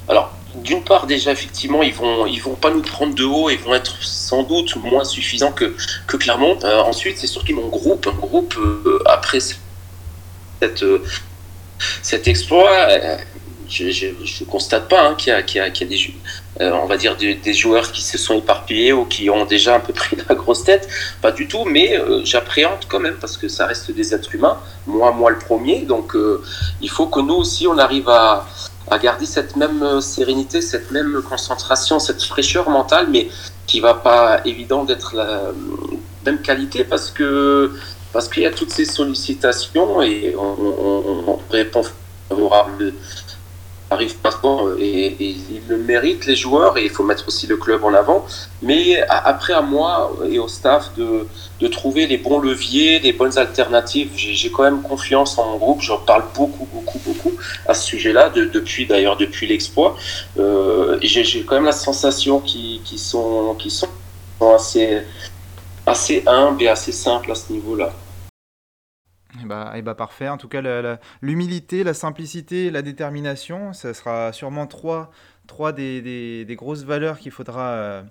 Alors, d'une part, déjà, effectivement, ils vont, ils vont pas nous prendre de haut, ils vont être sans doute moins suffisants que, que Clermont. Euh, ensuite, c'est surtout mon groupe, un groupe euh, après cette, cet exploit. je ne constate pas hein, qu'il y, y, a des, euh, on va dire des, joueurs qui se sont éparpillés ou qui ont déjà un peu pris la grosse tête. Pas du tout, mais euh, j'appréhende quand même parce que ça reste des êtres humains. Moi, moi le premier. Donc, euh, il faut que nous aussi, on arrive à, à, garder cette même sérénité, cette même concentration, cette fraîcheur mentale, mais qui va pas évident d'être la même qualité parce que parce qu'il y a toutes ces sollicitations et on, on, on répond favorable arrive pas et, et, ils le méritent les joueurs et il faut mettre aussi le club en avant. Mais après à moi et au staff de, de trouver les bons leviers les bonnes alternatives. J'ai quand même confiance en mon groupe. J'en parle beaucoup beaucoup beaucoup à ce sujet là de, depuis d'ailleurs depuis l'exploit. Euh, j'ai quand même la sensation qu'ils qui sont qui sont assez assez humbles et assez simples à ce niveau là et bah, et bah parfait. En tout cas, l'humilité, la, simplicité, la détermination, ça sera sûrement trois, trois des, grosses valeurs qu'il faudra euh,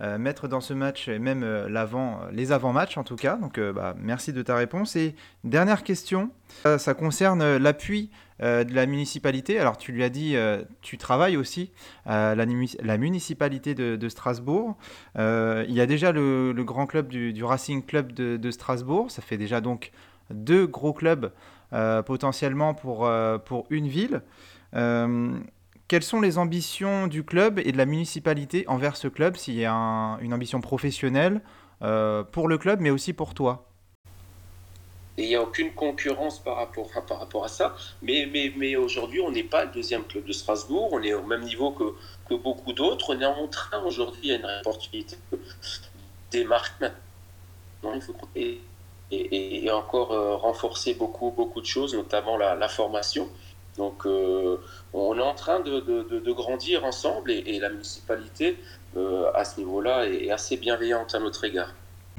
euh, mettre dans ce match, et même euh, l'avant, les avant-matchs en tout cas. Donc, bah, merci de ta réponse. Et dernière question, ça, concerne l'appui de la municipalité. Alors, tu lui as dit, tu travailles aussi à la, municipalité de, Strasbourg. il y a déjà le, grand club du, Racing Club de Strasbourg. Ça fait déjà donc deux gros clubs euh, potentiellement pour, euh, pour une ville. Euh, quelles sont les ambitions du club et de la municipalité envers ce club, s'il y a un, une ambition professionnelle pour le club, mais aussi pour toi? Il n'y a aucune concurrence par rapport à, à ça. Mais, aujourd'hui, on n'est pas le deuxième club de Strasbourg. On est au même niveau que, beaucoup d'autres. On est en train aujourd'hui, a une opportunité des marques maintenant. Il faut compter et, et, encore euh, renforcer beaucoup, beaucoup de choses, notamment la, la formation. Donc, euh, on est en train de, de, de grandir ensemble et, et la municipalité, euh, à ce niveau-là, est assez bienveillante à notre égard.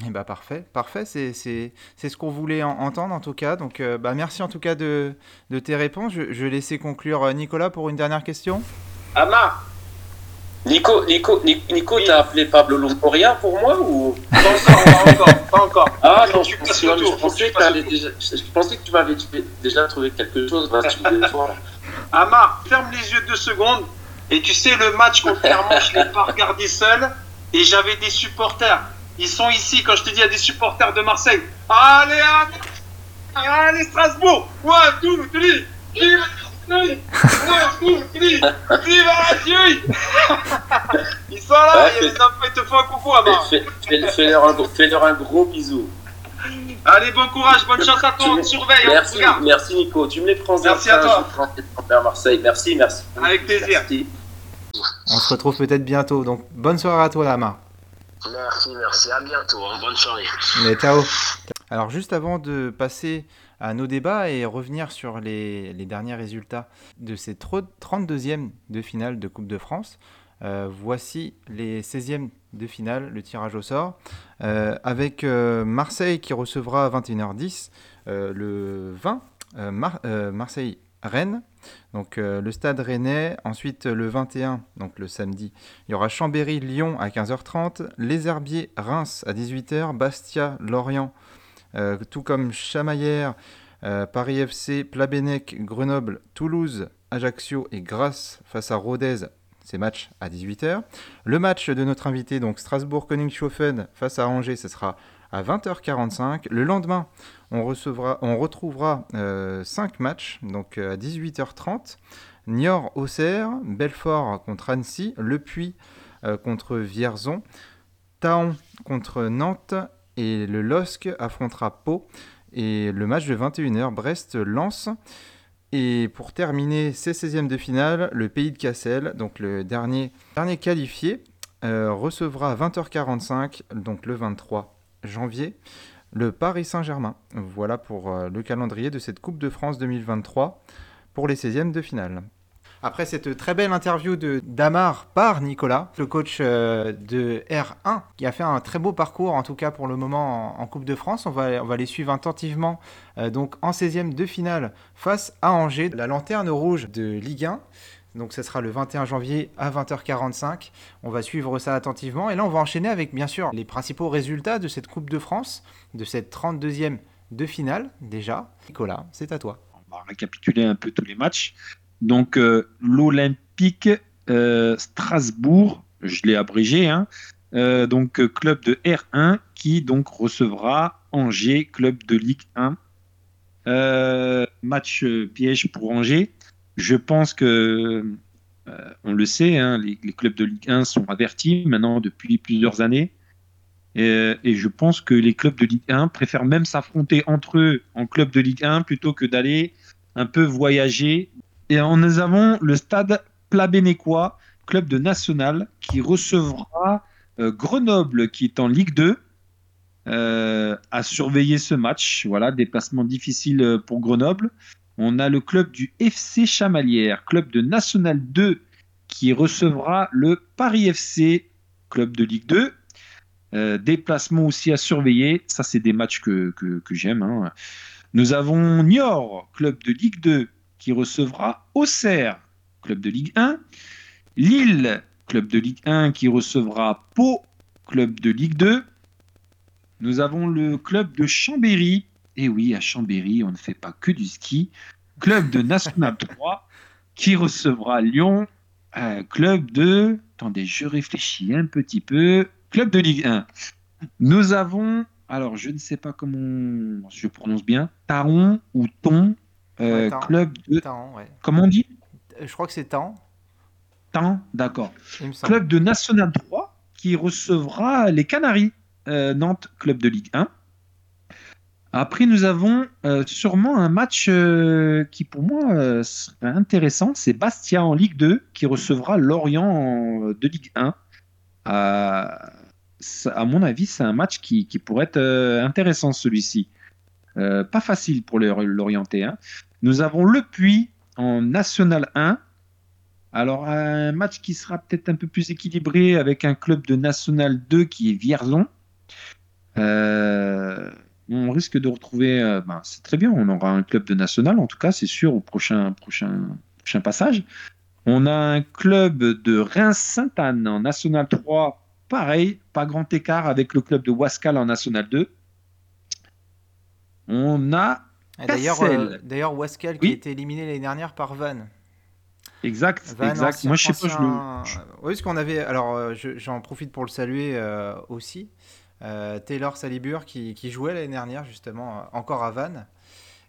Eh bah parfait, parfait, c'est ce qu'on voulait en, entendre en tout cas. Donc euh, bah merci en tout cas de, de tes réponses. Je, je vais laisser conclure Nicolas pour une dernière question. Ama, Nico, Nico, Nico, t'as appelé Pablo Longoria pour moi ou? Pas encore, pas encore, pas encore. Ah non, Je pensais que déjà, je, pensais que tu m'avais déjà trouvé quelque chose. Bah, tu me dis, toi, là. Ama, ferme les yeux deux secondes. Et tu sais, le match contre Clermont, je ne l'ai pas regardé seul. Et j'avais des supporters. Ils sont ici, quand je te dis, il y a des supporters de Marseille. Allez, allez, allez Strasbourg. One, two, three. Ils sont là, Ouais, il y a les enfants, ils te font un coucou, Ama. Fais- fais- Fais-leur un, gros- fais-leur un gros bisou. Allez, bon courage, bonne chance à toi, on te surveille, on te Merci, regarde. merci Nico. Tu me les prends Merci à toi. à Marseille. Merci, merci. Avec plaisir. Merci. On se retrouve peut-être bientôt. Donc bonne soirée à toi Lama. Merci, merci. À bientôt. hein. Bonne soirée. Mais ciao. Alors juste avant de passer à nos débats et revenir sur les, derniers résultats de ces tro- 32e de finale de Coupe de France, euh, voici les 16e de finale, le tirage au sort, euh, avec euh, Marseille qui recevra à 21h10 euh, le 20, euh, Mar- euh, Marseille-Rennes, donc le stade rennais, ensuite le 21, donc le samedi, il y aura Chambéry-Lyon à 15h30, Les Herbiers Reims à 18h, Bastia Lorient, euh, tout comme Chamaillère, euh, Paris FC, Plabennec, Grenoble, Toulouse, Ajaccio et Grasse face à Rodez. Ces matchs à 18h. Le match de notre invité, donc Strasbourg-Königshofen face à Angers, ce sera à 20h45. Le lendemain, on, recevra, on retrouvera 5 matchs, donc euh, à 18h30. Niort-Auxerre, Belfort contre Annecy, Le Puy euh, contre Vierzon, Taon contre Nantes et le LOSC affrontera Pau. Et le match de 21h, Brest-Lens. Et pour terminer ces 16e de finale, le pays de Cassel, donc le dernier, dernier qualifié, euh, recevra à 20h45, donc le 23 janvier, le Paris Saint-Germain. Voilà pour euh, le calendrier de cette Coupe de France 2023 pour les 16e de finale. Après cette très belle interview de Damar par Nicolas, le coach euh, de R1, qui a fait un très beau parcours, en tout cas pour le moment en, Coupe de France. On va, on va les suivre attentivement euh, donc en 16e de finale face à Angers, la lanterne rouge de Ligue 1. Donc ce sera le 21 janvier à 20h45. On va suivre ça attentivement. Et là, on va enchaîner avec bien sûr les principaux résultats de cette Coupe de France, de cette 32e de finale déjà. Nicolas, c'est à toi. On va récapituler un peu tous les matchs. Donc, l'Olympique Strasbourg, je l'ai abrégé, hein, donc club de R1 qui donc recevra Angers, club de Ligue 1. match piège pour Angers. Je pense que, on le sait, hein, les, les, clubs de Ligue 1 sont avertis maintenant depuis plusieurs années. Et, je pense que les clubs de Ligue 1 préfèrent même s'affronter entre eux en club de Ligue 1 plutôt que d'aller un peu voyager. Et nous avons le stade Plabénécois, club de national, qui recevra euh, Grenoble, qui est en Ligue 2, euh, à surveiller ce match. Voilà, déplacement difficile euh, pour Grenoble. On a le club du FC Chamalières, club de National 2, qui recevra le Paris FC, club de Ligue 2. Euh, déplacement aussi à surveiller. Ça, c'est des matchs que, que, j'aime. Hein. Nous avons Niort, club de Ligue 2, qui recevra Auxerre, club de Ligue 1. Lille, club de Ligue 1, qui recevra Pau, club de Ligue 2. Nous avons le club de Chambéry. Et oui, à Chambéry, on ne fait pas que du ski. Club de National 3, qui recevra Lyon. Euh, club de. Attendez, je réfléchis un petit peu. Club de Ligue 1. Nous avons, alors je ne sais pas comment je prononce bien, Taron ou Ton, euh, club de. Comment on dit Je crois que c'est Tan. Tan, d'accord. Club de National 3 qui recevra les Canaries, euh, Nantes, club de Ligue 1. Après, nous avons euh, sûrement un match qui, pour moi, serait intéressant. C'est Bastia en Ligue 2 qui recevra Lorient de Ligue 1 à mon avis, c'est un match qui, pourrait être euh, intéressant celui-ci. Euh, pas facile pour l'orienter. Hein. Nous avons Le Puy en National 1. Alors, un match qui sera peut-être un peu plus équilibré avec un club de National 2 qui est Vierzon. Euh, on risque de retrouver. Ben, c'est très bien, on aura un club de National, en tout cas, c'est sûr, au prochain, prochain, prochain passage. On a un club de Reims-Sainte-Anne en National 3. Pareil, pas grand écart avec le club de Wascal en National 2. On a. D'ailleurs, euh, d'ailleurs Wascal qui a été éliminé l'année dernière par Van. Exact, exact. Moi, je sais pas, je le. Oui, parce qu'on avait. Alors, euh, j'en profite pour le saluer euh, aussi. Taylor Salibur qui, qui jouait l'année dernière, justement, encore à Van.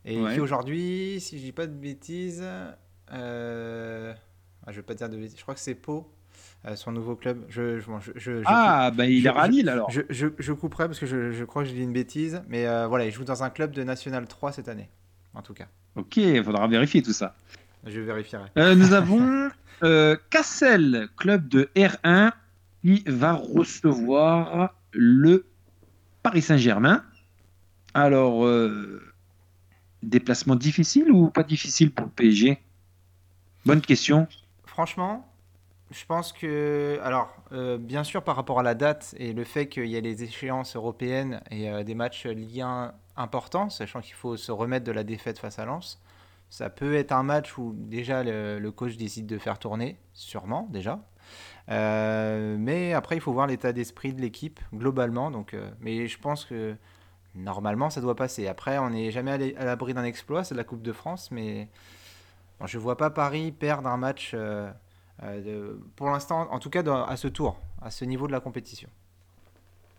Et qui aujourd'hui, si je dis pas de bêtises. Ah, je ne vais pas dire de bêtises. Je crois que c'est Pau, euh, son nouveau club. Je, je, ah, bah il est à Lille alors. Je, couperai parce que je, crois que je dis une bêtise. Mais euh, voilà, il joue dans un club de National 3 cette année, en tout cas. Ok, il faudra vérifier tout ça. Je vérifierai. Euh, nous avons Cassel, club de R1, qui va recevoir le Paris Saint-Germain. Alors, déplacement difficile ou pas difficile pour le PSG Bonne question franchement, je pense que, alors, euh, bien sûr, par rapport à la date et le fait qu'il y ait les échéances européennes et euh, des matchs liés importants, sachant qu'il faut se remettre de la défaite face à Lens, ça peut être un match où déjà le, coach décide de faire tourner, sûrement déjà. Euh, mais après, il faut voir l'état d'esprit de l'équipe globalement. Donc, mais je pense que normalement, ça doit passer. Après, on n'est jamais à l'abri d'un exploit, c'est la Coupe de France, mais je ne vois pas Paris perdre un match, euh, euh, pour l'instant, en tout cas à ce tour, à ce niveau de la compétition.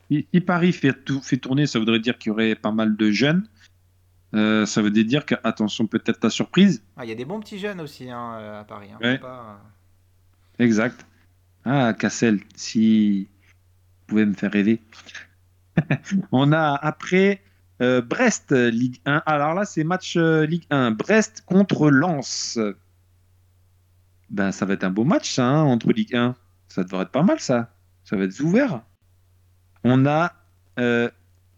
Si Paris fait, fait tourner, ça voudrait dire qu'il y aurait pas mal de jeunes. Euh, ça veut dire que, attention, peut-être ta surprise. Ah, il y a des bons petits jeunes aussi hein, à Paris. Hein, exact. Ah, Cassel, si vous pouvez me faire rêver. On a après euh, Brest, Ligue 1. Alors là, c'est match euh, Ligue 1. Brest contre Lens. Ben, ça va être un beau match, ça, hein, entre Ligue 1. Ça devrait être pas mal, ça. Ça va être ouvert. On a. Euh,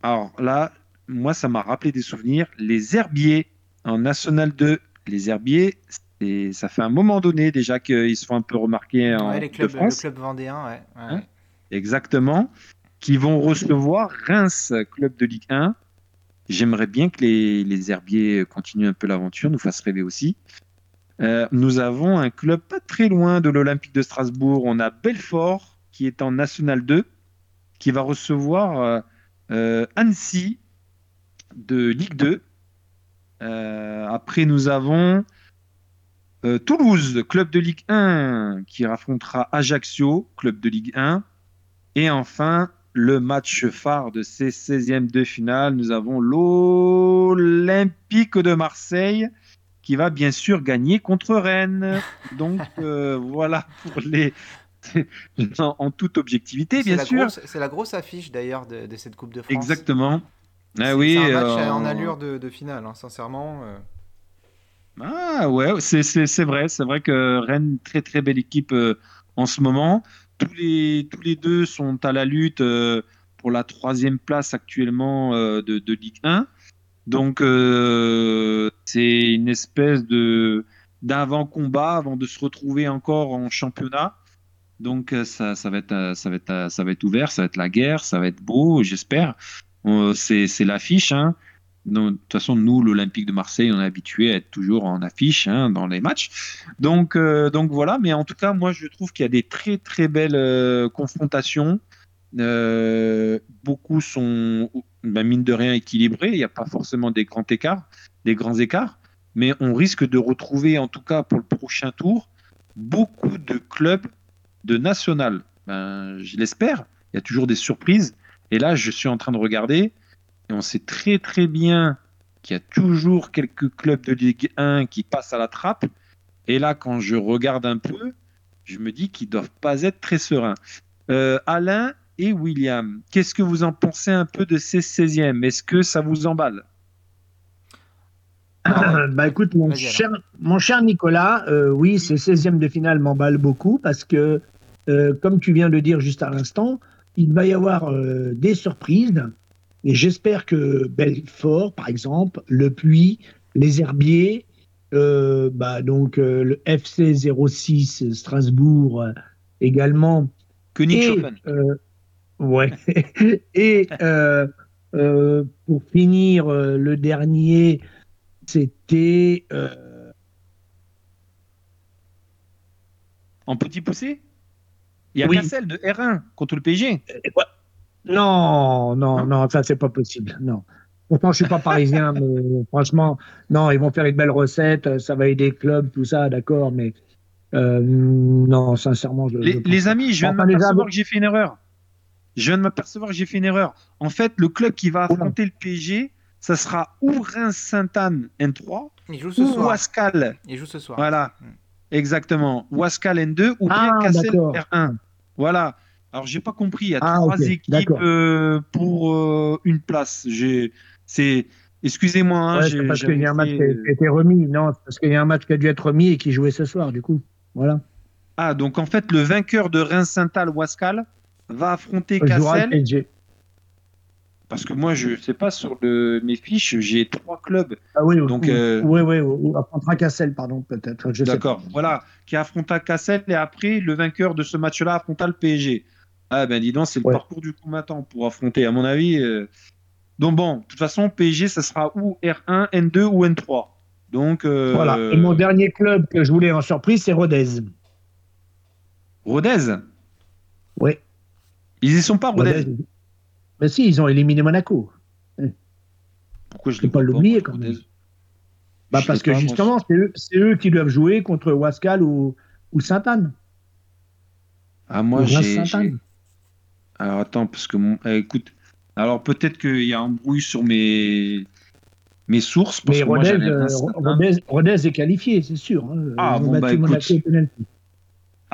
alors là, moi, ça m'a rappelé des souvenirs. Les Herbiers en National 2. Les Herbiers, ça fait un moment donné déjà qu'ils se font un peu remarquer en les clubs, Le club vendéen, ouais. Hein Exactement. Qui vont recevoir Reims, club de Ligue 1. J'aimerais bien que les, herbiers continuent un peu l'aventure, nous fassent rêver aussi. Euh, nous avons un club pas très loin de l'Olympique de Strasbourg. On a Belfort qui est en National 2, qui va recevoir euh, euh, Annecy de Ligue 2. après, nous avons Toulouse, club de Ligue 1, qui affrontera Ajaccio, club de Ligue 1. Et enfin, le match phare de ces 16e de finale, nous avons l'Olympique de Marseille qui va bien sûr gagner contre Rennes. Donc euh, voilà pour les. en, toute objectivité, bien sûr. C'est la grosse affiche d'ailleurs de, cette Coupe de France. Exactement. Ah, oui, un match euh, en allure de, finale, hein, sincèrement. Euh. Ah ouais, c'est vrai. C'est vrai que Rennes, très très belle équipe en ce moment. Tous les, tous les deux sont à la lutte pour la troisième place actuellement de, de Ligue 1. Donc c'est une espèce de d'avant-combat avant de se retrouver encore en championnat. Donc euh, ça, ça, va être, euh, ça, va être, ça va être ouvert, ça va être la guerre, ça va être beau, j'espère. c'est l'affiche. Hein. De toute façon, nous, l'Olympique de Marseille, on est habitué à être toujours en affiche hein, dans les matchs. Donc, donc voilà, mais en tout cas, moi, je trouve qu'il y a des très très belles confrontations. beaucoup sont ben, mine de rien équilibré. Il n'y a pas forcément des grands écarts, des grands écarts, mais on risque de retrouver, en tout cas pour le prochain tour, beaucoup de clubs de national. Ben, je l'espère. Il y a toujours des surprises. Et là, je suis en train de regarder et on sait très très bien qu'il y a toujours quelques clubs de Ligue 1 qui passent à la trappe. Et là, quand je regarde un peu, je me dis qu'ils doivent pas être très sereins. Euh, Alain, et William. Qu'est-ce que vous en pensez un peu de ces 16e Est-ce que ça vous emballe? bah écoute, mon cher, mon cher Nicolas, euh, oui, ces 16e de finale m'emballent beaucoup parce que, euh, comme tu viens de dire juste à l'instant, il va y avoir euh, des surprises. Et j'espère que Belfort, par exemple, Le Puy, les Herbiers, bah, donc le FC 06 Strasbourg également. Que Ouais. Et euh, euh, pour finir, euh, le dernier, c'était. En petit poussé? Il y a oui. Cassel de R1 contre le PSG Non, non, non, ça c'est pas possible. Non. Pourtant, je suis pas parisien, mais franchement, non, ils vont faire une belle recette, ça va aider le club, tout ça, d'accord, mais non, sincèrement, je. Les, amis, je viens de m'apercevoir que j'ai fait une erreur. Je viens de m'apercevoir que j'ai fait une erreur. En fait, le club qui va affronter le PSG, ça sera ou Reims-Sainte-Anne N3 ou Wascal. Il joue ce soir. Voilà, mm. exactement. Wascal N2 ou bien ah, Cassel R1. Voilà. Alors, j'ai pas compris. Il y a ah, trois équipes euh, pour euh, une place. C'est. Excusez-moi. Hein, c'est parce qu'il y a un match qui a été remis. Non, parce qu'il y a un match qui a dû être remis et qui jouait ce soir, du coup. Voilà. Ah, donc en fait, le vainqueur de Reims-Saint-Al Wascal va affronter Cassel. Parce que moi, je sais pas, sur le, mes fiches, j'ai trois clubs. Ah oui, donc, euh, oui, oui, ou affrontera Cassel, pardon, peut-être. D'accord, voilà, qui affronta Cassel et après, le vainqueur de ce match-là affronta le PSG. Ah ben dis donc, c'est le parcours du combattant pour affronter, à mon avis. Euh. Donc bon, de toute façon, PSG, ça sera ou R1, N2 ou N3. Donc, euh, Voilà, et mon dernier club que je voulais en surprise, c'est Rodez. Rodez? Oui. Ils y sont pas, Rodez Mais si, ils ont éliminé Monaco. Pourquoi je ne pas l'oublier quand même bah Parce que justement, c'est eux, qui doivent jouer contre Wascal ou, ou Sainte-Anne. Ah, moi, j'ai. Alors, attends, parce que. Mon... Eh, écoute, alors peut-être qu'il y a un bruit sur mes, mes sources. Parce Mais Rodez, euh, Rodez, Rodez, est qualifié, c'est sûr. Hein. Ah, bon, bah, écoute.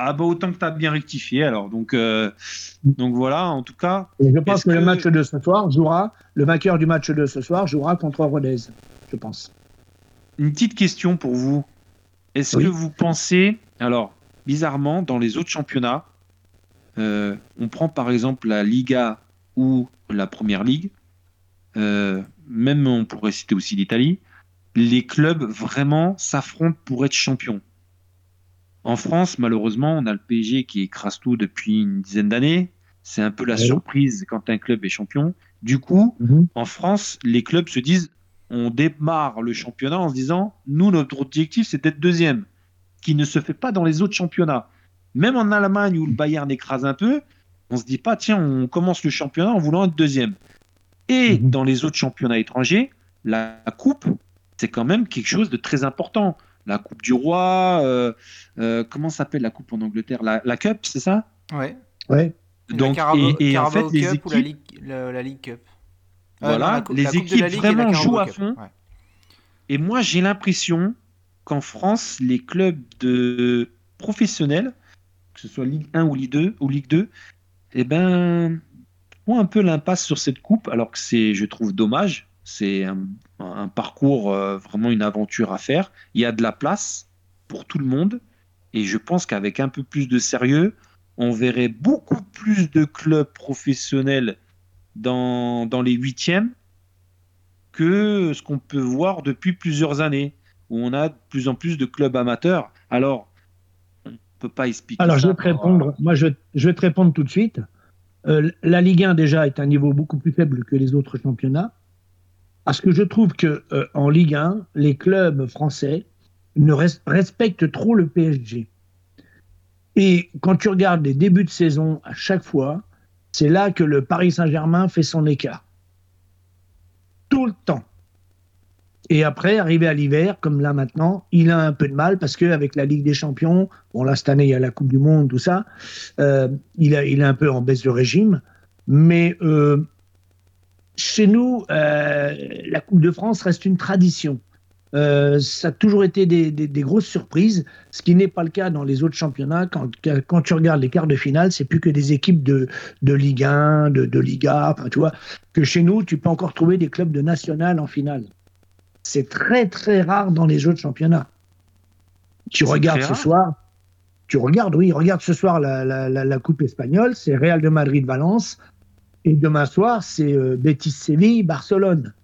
Ah bah autant que tu as bien rectifié alors. Donc, euh, donc voilà, en tout cas. je pense que, le match de ce soir jouera, le vainqueur du match de ce soir jouera contre Rodez, je pense. Une petite question pour vous. Est-ce que vous pensez, alors bizarrement, dans les autres championnats, euh, on prend par exemple la Liga ou la Première Ligue, euh, même on pourrait citer aussi l'Italie, les clubs vraiment s'affrontent pour être champions. En France, malheureusement, on a le PSG qui écrase tout depuis une dizaine d'années. C'est un peu la surprise quand un club est champion. Du coup, mhm. en France, les clubs se disent on démarre le championnat en se disant nous, notre objectif, c'est d'être deuxième, qui ne se fait pas dans les autres championnats. Même en Allemagne où le Bayern écrase un peu, on se dit pas tiens, on commence le championnat en voulant être deuxième. Et mhm. dans les autres championnats étrangers, la coupe, c'est quand même quelque chose de très important la Coupe du Roi, euh, euh, comment s'appelle la Coupe en Angleterre? La, la Cup, c'est ça? Ouais. Ouais. Donc, la Carabao, et, et en fait, Carabao les Cup équipes, ou la Ligue, la, la Ligue Cup? Euh, Voilà, non, les équipes vraiment jouent à Cup. fond. Ouais. Et moi, j'ai l'impression qu'en France, les clubs de professionnels, que ce soit Ligue 1 ou Ligue 2, ou Ligue 2 eh ben, ont un peu l'impasse sur cette coupe, alors que c'est, je trouve, dommage. C'est un, un parcours, euh, vraiment une aventure à faire. Il y a de la place pour tout le monde. Et je pense qu'avec un peu plus de sérieux, on verrait beaucoup plus de clubs professionnels dans, dans les huitièmes que ce qu'on peut voir depuis plusieurs années, où on a de plus en plus de clubs amateurs. Alors, on ne peut pas expliquer Alors, ça je vais te répondre. Moi, je, je vais te répondre tout de suite. Euh, la Ligue 1, déjà, est un niveau beaucoup plus faible que les autres championnats. Parce que je trouve que euh, en Ligue 1, les clubs français ne res- respectent trop le PSG. Et quand tu regardes les débuts de saison, à chaque fois, c'est là que le Paris Saint-Germain fait son écart. Tout le temps. Et après, arrivé à l'hiver, comme là maintenant, il a un peu de mal parce qu'avec la Ligue des Champions, bon là cette année il y a la Coupe du Monde, tout ça, euh, il est un peu en baisse de régime. Mais euh, chez nous, euh, la Coupe de France reste une tradition. Euh, ça a toujours été des, des- des grosses surprises, ce qui n'est pas le cas dans les autres championnats. Quand, quand tu regardes les quarts de finale, c'est plus que des équipes de, de Ligue 1, de, de Liga, enfin, tu vois, que chez nous, tu peux encore trouver des clubs de national en finale. C'est très très rare dans les autres championnats. Tu regardes ce soir, tu regardes, oui, regarde ce soir la, la, la, la Coupe espagnole, c'est Real de Madrid-Valence, et demain soir, c'est euh, Betis-Séville-Barcelone.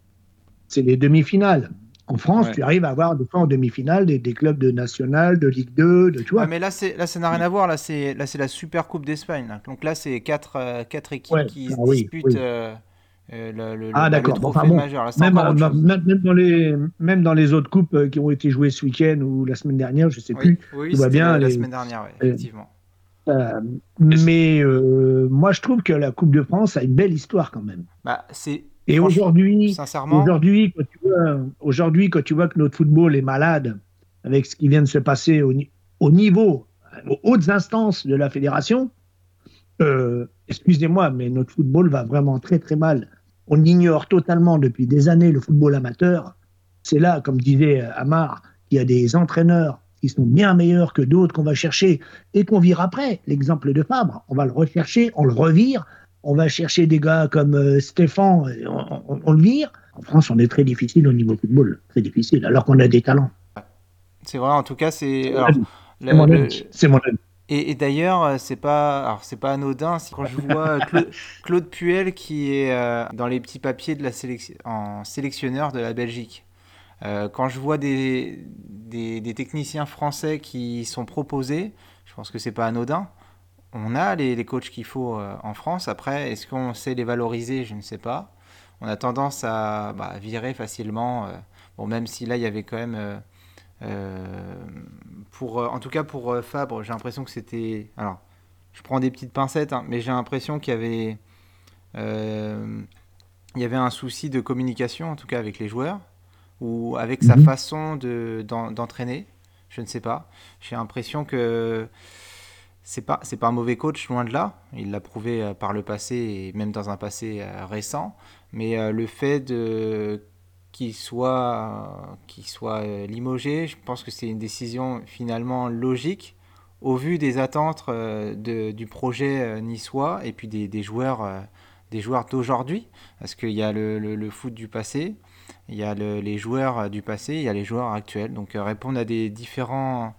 C'est les demi-finales. En France, Ouais. tu arrives à avoir des fois en demi-finale des, des clubs de national, de Ligue 2, de tu vois. Ouais, mais là, c'est là, ça n'a rien à voir. Là, c'est là, c'est la Super Coupe d'Espagne. Donc là, c'est quatre, euh, quatre équipes Ouais, qui ah oui, disputent oui. euh, euh, le, le- Ah, d'accord. Bon, enfin, bon. Même, dans les, même dans les autres coupes qui ont été jouées ce week-end ou la semaine dernière, je sais Oui, plus. oui, c'était bien, la, semaine dernière, ouais, effectivement. Euh, mais euh, moi, je trouve que la Coupe de France a une belle histoire quand même. Bah, c'est Et aujourd'hui, sincèrement, aujourd'hui, quand tu vois, aujourd'hui, quand tu vois que notre football est malade avec ce qui vient de se passer au, au niveau, aux hautes instances de la fédération, euh, excusez-moi, mais notre football va vraiment très très mal. On ignore totalement depuis des années le football amateur. C'est là, comme disait Amar, qu'il y a des entraîneurs qui sont bien meilleurs que d'autres qu'on va chercher et qu'on vire après. L'exemple de Fabre, on va le rechercher, on le revire. On va chercher des gars comme euh, Stéphane, on, on- on le vire. En France, on est très difficile au niveau football, très difficile, alors qu'on a des talents. c'est vrai. En tout cas, c'est C'est mon le- mon avis. Et, et d'ailleurs, euh, c'est pas, alors c'est pas anodin. Quand je vois Claude, Claude Puel qui est euh, dans les petits papiers de la sélection, en sélectionneur de la Belgique. Euh, quand je vois des, des, techniciens français qui sont proposés, je pense que c'est pas anodin. On a les, les coachs qu'il faut euh, en France. Après, est-ce qu'on sait les valoriser? Je ne sais pas. On a tendance à bah, virer facilement. euh, bon, même si là, il y avait quand même. pour, en tout cas pour Fabre, j'ai l'impression que c'était. Alors, je prends des petites pincettes, hein, mais j'ai l'impression qu'il y avait, il y avait un souci de communication, en tout cas avec les joueurs, ou avec sa Mhm. façon de, d'en- d'entraîner. Je ne sais pas. J'ai l'impression que c'est pas, c'est pas un mauvais coach, loin de là. Il l'a prouvé euh, par le passé et même dans un passé euh, récent. Mais euh, le fait de qu'il soit, qu'il soit limogé, je pense que c'est une décision finalement logique au vu des attentes de- du projet niçois et puis des, des joueurs, des joueurs d'aujourd'hui. Parce qu'il y a le, le- le foot du passé, il y a le- les joueurs euh, du passé, il y a les joueurs actuels. Donc euh, répondre à des différents,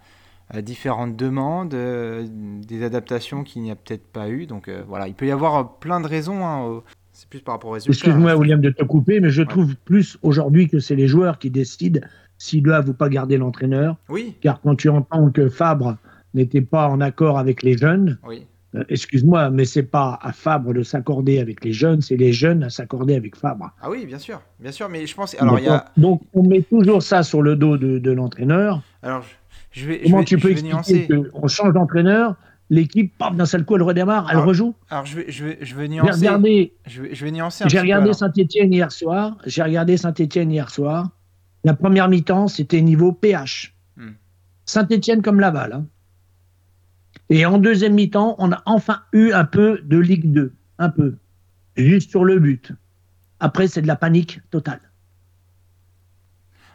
à différentes demandes, euh, des adaptations qu'il n'y a peut-être pas eu. Donc euh, voilà, il peut y avoir plein de raisons. hein, au- c'est plus par rapport aux résultats. Excuse-moi, hein. William, de te couper, mais je trouve plus aujourd'hui que c'est les joueurs qui décident s'ils doivent ou pas garder l'entraîneur. Oui, Car quand tu entends que Fabre n'était pas en accord avec les jeunes, oui. Euh, excuse-moi, mais c'est pas à Fabre de s'accorder avec les jeunes, c'est les jeunes à s'accorder avec Fabre. Ah oui, bien sûr, bien sûr. Mais je pense. Alors il y a. Donc on met toujours ça sur le dos de, de l'entraîneur. Alors je, je Comment vais- tu peux expliquer qu'on change d'entraîneur, l'équipe, d'un seul coup, elle redémarre, elle rejoue Alors je vais, je vais, je vais J'ai nuancer. regardé, Je vais, je vais nuancer un j'ai regardé. Saint-Etienne hier soir. J'ai regardé Saint-Etienne hier soir. La première mi-temps, c'était niveau PH. Hmm. Saint-Etienne comme Laval. Hein. Et en deuxième mi-temps, on a enfin eu un peu de Ligue 2. Un peu. Juste sur le but. Après, c'est de la panique totale.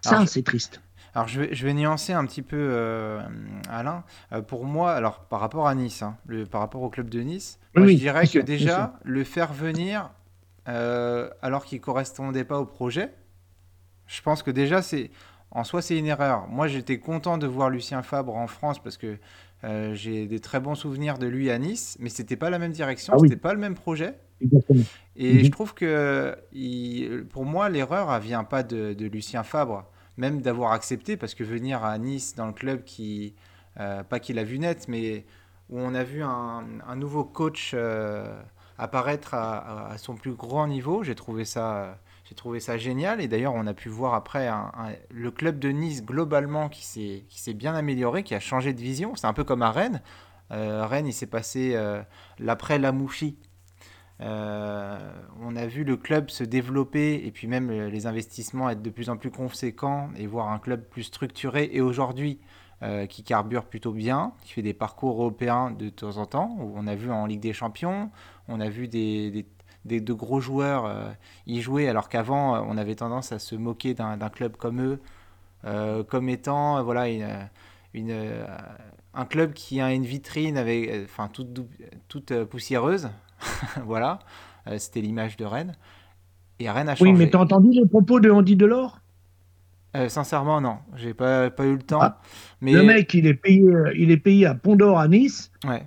Ça, c'est triste. Alors je vais, je vais, nuancer un petit peu euh, Alain. Euh, pour moi, alors par rapport à Nice, hein, le, par rapport au club de Nice, je dirais que déjà le faire venir euh, alors qu'il correspondait pas au projet, je pense que déjà c'est en soi c'est une erreur. Moi j'étais content de voir Lucien Fabre en France parce que j'ai des très bons souvenirs de lui à Nice, mais c'était pas la même direction, ah, c'était pas le même projet. Et mhm. je trouve que il, pour moi l'erreur elle vient pas de, de Lucien Fabre même d'avoir accepté, parce que venir à Nice dans le club qui, euh, pas qu'il a vu net, mais où on a vu un, nouveau coach euh, apparaître à, son plus grand niveau, j'ai trouvé ça, j'ai trouvé ça génial. Et d'ailleurs, on a pu voir après le club de Nice globalement qui s'est, bien amélioré, qui a changé de vision. C'est un peu comme à Rennes. Euh, Rennes, il s'est passé l'après Lamouchi euh, on a vu le club se développer et puis même euh, les investissements être de plus en plus conséquents et voir un club plus structuré et aujourd'hui euh, qui carbure plutôt bien, qui fait des parcours européens de temps en temps. On a vu en Ligue des Champions, on a vu des, de gros joueurs y jouer alors qu'avant on avait tendance à se moquer d'un club comme eux comme étant voilà une, un club qui a une vitrine avec enfin toute, toute poussiéreuse voilà, euh, c'était l'image de Rennes. Et Rennes a changé. Oui, mais t'as entendu les propos de Andy Delors? Euh, sincèrement, non. J'ai pas, pas eu le temps. Ah, mais... Le mec, il est payé, il est payé à Pont d'Or à Nice. Ouais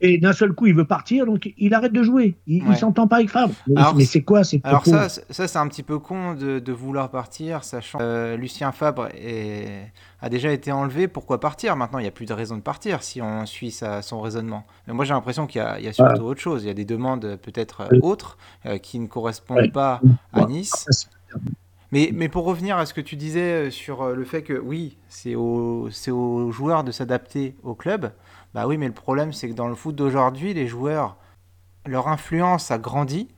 et d'un seul coup il veut partir, donc il arrête de jouer. Il, ne s'entend pas avec Fabre. Mais, c'est quoi c'est Alors ça, ça c'est un petit peu con de, vouloir partir, sachant que euh, Lucien Fabre est, a déjà été enlevé. Pourquoi partir Maintenant, il n'y a plus de raison de partir si on suit son raisonnement. Mais moi, j'ai l'impression qu'il y, a surtout autre chose. Il y a des demandes peut-être euh, autres euh, qui ne correspondent pas à Nice. Mais, mais, pour revenir à ce que tu disais sur le fait que oui, c'est aux, joueurs de s'adapter au club. Bah oui, mais le problème, c'est que dans le foot d'aujourd'hui, les joueurs, leur influence a grandi.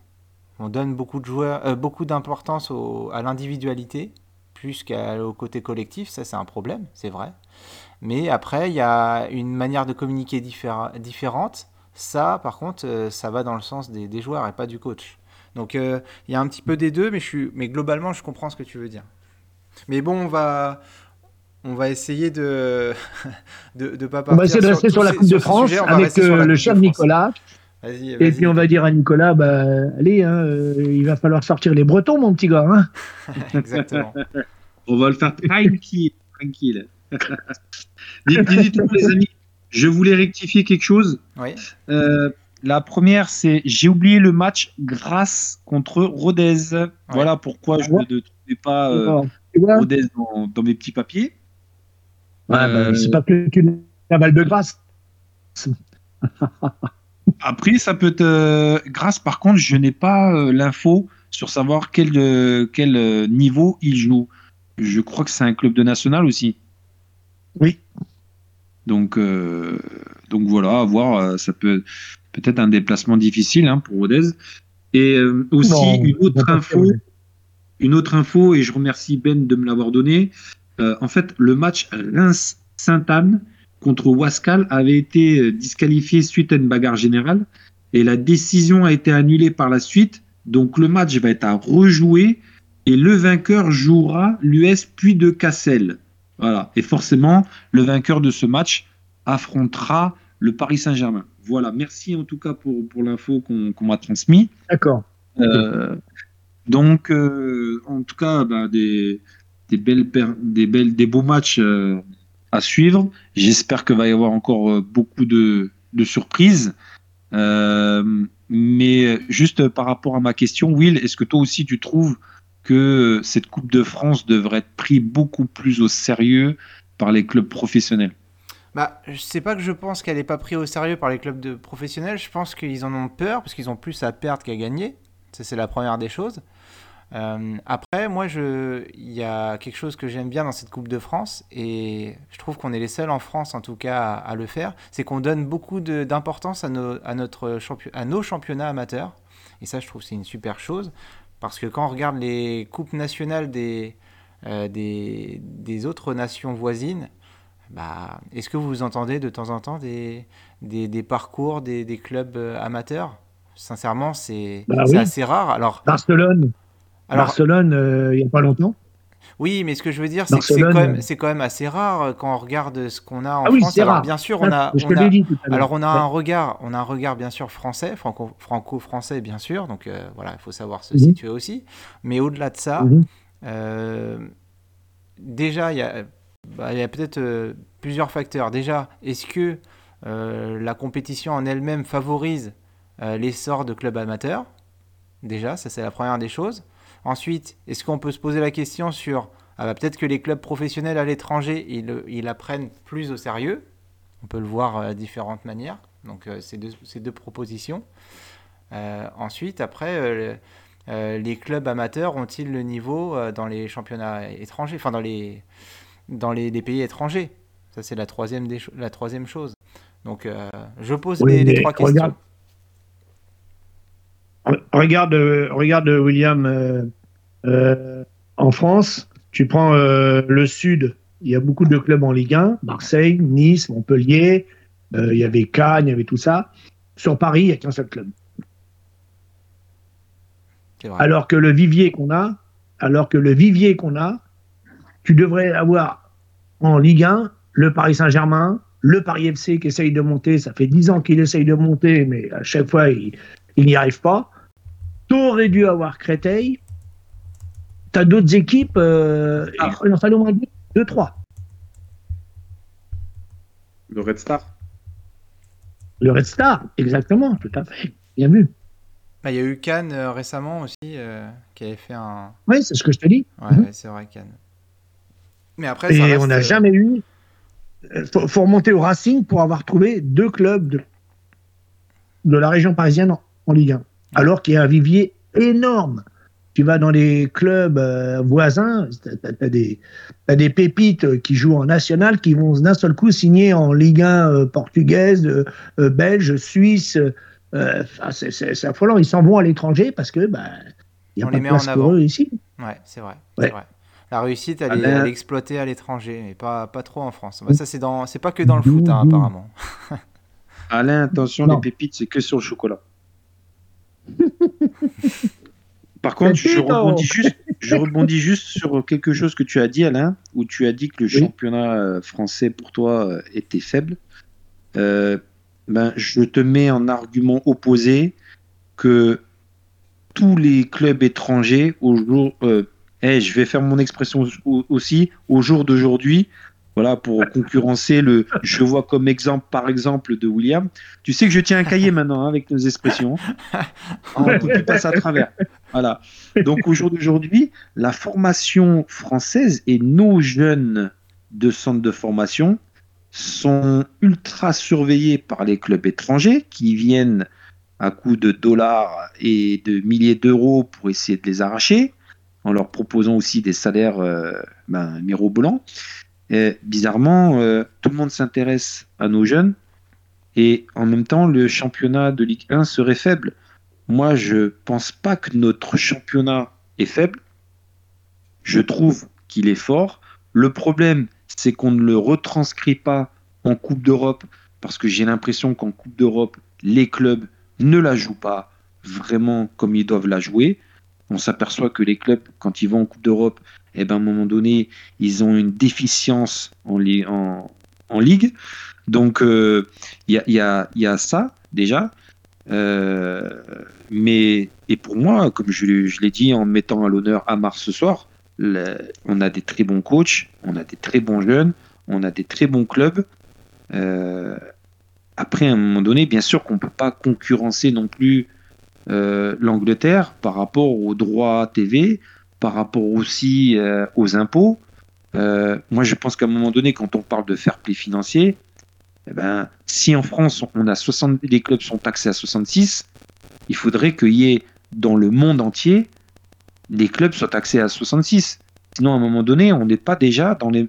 On donne beaucoup de joueurs, euh, beaucoup d'importance à l'individualité plus qu'au côté collectif. Ça, c'est un problème, c'est vrai. Mais après, il y a une manière de communiquer différente. Ça, par contre, euh, ça va dans le sens des, joueurs et pas du coach. Donc, euh, il y a un petit peu des deux, mais, je suis, mais globalement, je comprends ce que tu veux dire. Mais bon, on va, on va essayer de de, de pas partir On va essayer de rester sur, la Coupe de France avec euh, le cher Nicolas. Et puis on va dire à Nicolas, bah, allez, hein, euh, il va falloir sortir les Bretons, mon petit gars. Hein. Exactement. on va le faire tranquille. tranquille. dites les amis, je voulais rectifier quelque chose. Oui. Euh, la première, c'est j'ai oublié le match grâce contre Rodez. Voilà pourquoi je ne trouvais pas Rodez dans, mes petits papiers. Bah, euh, c'est pas que une cavale de grâce. Après, ça peut être euh, grâce. Par contre, je n'ai pas euh, l'info sur savoir quel, quel niveau il joue. Je crois que c'est un club de national aussi. Oui. Donc, donc voilà, à voir. Ça peut peut-être un déplacement difficile hein, pour Rodez. Et aussi une autre info. Une autre info, et je remercie Ben de me l'avoir donné. Euh, en fait, le match Reims-Sainte-Anne contre Wascal avait été euh, disqualifié suite à une bagarre générale et la décision a été annulée par la suite. Donc le match va être à rejouer et le vainqueur jouera l'US puis de Cassel. Voilà. Et forcément, le vainqueur de ce match affrontera le Paris Saint-Germain. Voilà. Merci en tout cas pour, pour l'info qu'on m'a transmis. D'accord. Euh, donc, en tout cas, bah, des, des belles, des belles, des beaux matchs euh, à suivre. J'espère qu'il va y avoir encore euh, beaucoup de, de surprises. Euh, mais juste par rapport à ma question, Will, est-ce que toi aussi tu trouves que cette Coupe de France devrait être prise beaucoup plus au sérieux par les clubs professionnels? Bah, sais pas que je pense qu'elle n'est pas prise au sérieux par les clubs de professionnels. Je pense qu'ils en ont peur parce qu'ils ont plus à perdre qu'à gagner. Ça, c'est la première des choses. Euh, après, moi, il y a quelque chose que j'aime bien dans cette Coupe de France, et je trouve qu'on est les seuls en France, en tout cas, à, le faire, c'est qu'on donne beaucoup d'importance à, nos, notre à championnats amateurs. Et ça, je trouve c'est une super chose, parce que quand on regarde les coupes nationales des, euh, des, autres nations voisines, bah, est-ce que vous entendez de temps en temps des, des, parcours des, des, clubs amateurs? Sincèrement, c'est bah assez rare. Alors, Barcelone, Alors, Barcelone il n'y a pas longtemps. Oui, mais ce que je veux dire, c'est que c'est quand, même, quand même assez rare quand on regarde ce qu'on a en ah oui, France. Alors, bien sûr, on a, on a alors on a un regard, on a un regard bien sûr français, franco-français bien sûr. Donc voilà, il faut savoir se mhm. situer aussi. Mais au-delà de ça, mhm. euh, déjà il y a, bah, y a peut-être euh, plusieurs facteurs. Déjà, est-ce que euh, la compétition en elle-même favorise l'essor de clubs amateurs? Déjà, ça c'est la première des choses. Ensuite, est-ce qu'on peut se poser la question sur ah bah, peut-être que les clubs professionnels à l'étranger, ils, ils la prennent plus au sérieux? On peut le voir euh, de différentes manières. Donc, euh, ces, deux, propositions. Euh, ensuite, après, les clubs amateurs ont-ils le niveau dans les championnats étrangers, enfin dans les, dans les, pays étrangers Ça, c'est la troisième, des, la troisième chose. Donc, je pose les, trois questions. Regarde, regarde William, euh, euh, en France, tu prends euh, le Sud, il y a beaucoup de clubs en Ligue 1, Marseille, Nice, Montpellier, il y avait Cannes, il y avait tout ça. Sur Paris, il n'y a qu'un seul club. Alors que le vivier qu'on a, alors que le vivier qu'on a, tu devrais avoir en Ligue 1 le Paris Saint-Germain, le Paris FC qui essaye de monter. Ça fait 10 ans qu'il essaye de monter, mais à chaque fois, il, n'y arrive pas. aurais dû avoir Créteil. Tu as d'autres équipes, euh, ah. il en fallait au moins deux, trois. Le Red Star Le Red Star, exactement, tout à fait. Bien vu. Bah, il y a eu Cannes euh, récemment aussi, euh, qui avait fait un. Oui, c'est ce que je te dis. Ouais, mhm. c'est vrai, Cannes. Mais après, Et on n'a jamais eu. Il faut, remonter au Racing pour avoir trouvé deux clubs de, de la région parisienne en Ligue 1. Alors qu'il y a un vivier énorme. Tu vas dans les clubs euh, voisins, tu as, des pépites qui jouent en national qui vont d'un seul coup signer en Ligue 1 euh, portugaise, euh, belge, suisse. c'est affolant. Ils s'en vont à l'étranger parce que bah, y a On pas les de place pour eux ici. Ouais, c'est vrai, vrai, La réussite, elle, est, exploitée à l'étranger, mais pas, pas trop en France. Bah, ça, c'est dans, c'est pas que dans le foot, hein, apparemment. Alain, attention, les pépites, c'est que sur le chocolat. Par contre, je rebondis, juste, je rebondis juste sur quelque chose que tu as dit, Alain, où tu as dit que le championnat euh, français pour toi euh, était faible. Euh, ben, je te mets en argument opposé que tous les clubs étrangers, au jour, eh, je vais faire mon expression aussi, au jour d'aujourd'hui, voilà, pour concurrencer le. Je vois comme exemple, par exemple, de William. Tu sais que je tiens un cahier maintenant hein, avec nos expressions. On ne passe à travers. Voilà. Donc, au jour d'aujourd'hui, la formation française et nos jeunes de centres de formation sont ultra surveillés par les clubs étrangers qui viennent à coup de dollars et de milliers d'euros pour essayer de les arracher, en leur proposant aussi des salaires euh, ben, mirobolants. Bizarrement, euh, tout le monde s'intéresse à nos jeunes et en même temps, le championnat de Ligue 1 serait faible. Moi, je pense pas que notre championnat est faible. Je trouve qu'il est fort. Le problème, c'est qu'on ne le retranscrit pas en Coupe d'Europe parce que j'ai l'impression qu'en Coupe d'Europe, les clubs ne la jouent pas vraiment comme ils doivent la jouer. On s'aperçoit que les clubs, quand ils vont en Coupe d'Europe, eh ben, à un moment donné, ils ont une déficience en, en, ligue. Donc, euh, il y, a, ça, déjà. Euh, mais, et pour moi, comme je, l'ai dit en mettant à l'honneur Amar ce soir, on a des très bons coachs, on a des très bons jeunes, on a des très bons clubs. Euh, après, à un moment donné, bien sûr qu'on ne peut pas concurrencer non plus l'Angleterre par rapport aux droits TV, par rapport aussi euh, aux impôts. Euh, moi, je pense qu'à un moment donné, quand on parle de fair play financier, eh ben, si en France, on a 60, les clubs sont taxés à 66, il faudrait qu'il y ait dans le monde entier, les clubs soient taxés à 66. Sinon, à un moment donné, on n'est pas déjà dans les,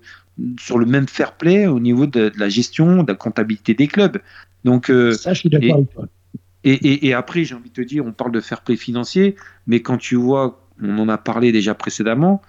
sur le même fair play au niveau de, la gestion, de la comptabilité des clubs. Donc, euh, Ça, je suis d'accord avec toi. Et, après, j'ai envie de te dire, on parle de fair play financier, mais quand tu vois on en a parlé déjà précédemment.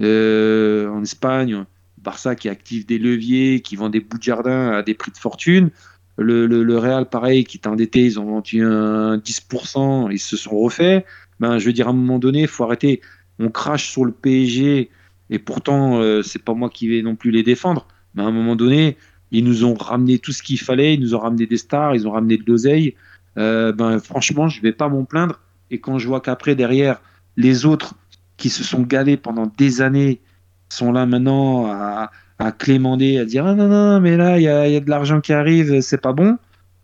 Euh, en Espagne, Barça qui active des leviers, qui vend des bouts de jardin à des prix de fortune. Le, le, Real, pareil, qui est endetté, ils ont vendu un 10%, ils se sont refaits. Ben, je veux dire, à un moment donné, il faut arrêter. On crache sur le PSG, et pourtant, euh, c'est pas moi qui vais non plus les défendre. Mais à un moment donné, ils nous ont ramené tout ce qu'il fallait, ils nous ont ramené des stars, ils ont ramené de l'oseille. Euh, ben, franchement, je vais pas m'en plaindre. Et quand je vois qu'après, derrière, les autres qui se sont galés pendant des années sont là maintenant à, à clémender, à dire ah non, non, mais là, il y a, y a, de l'argent qui arrive, c'est pas bon.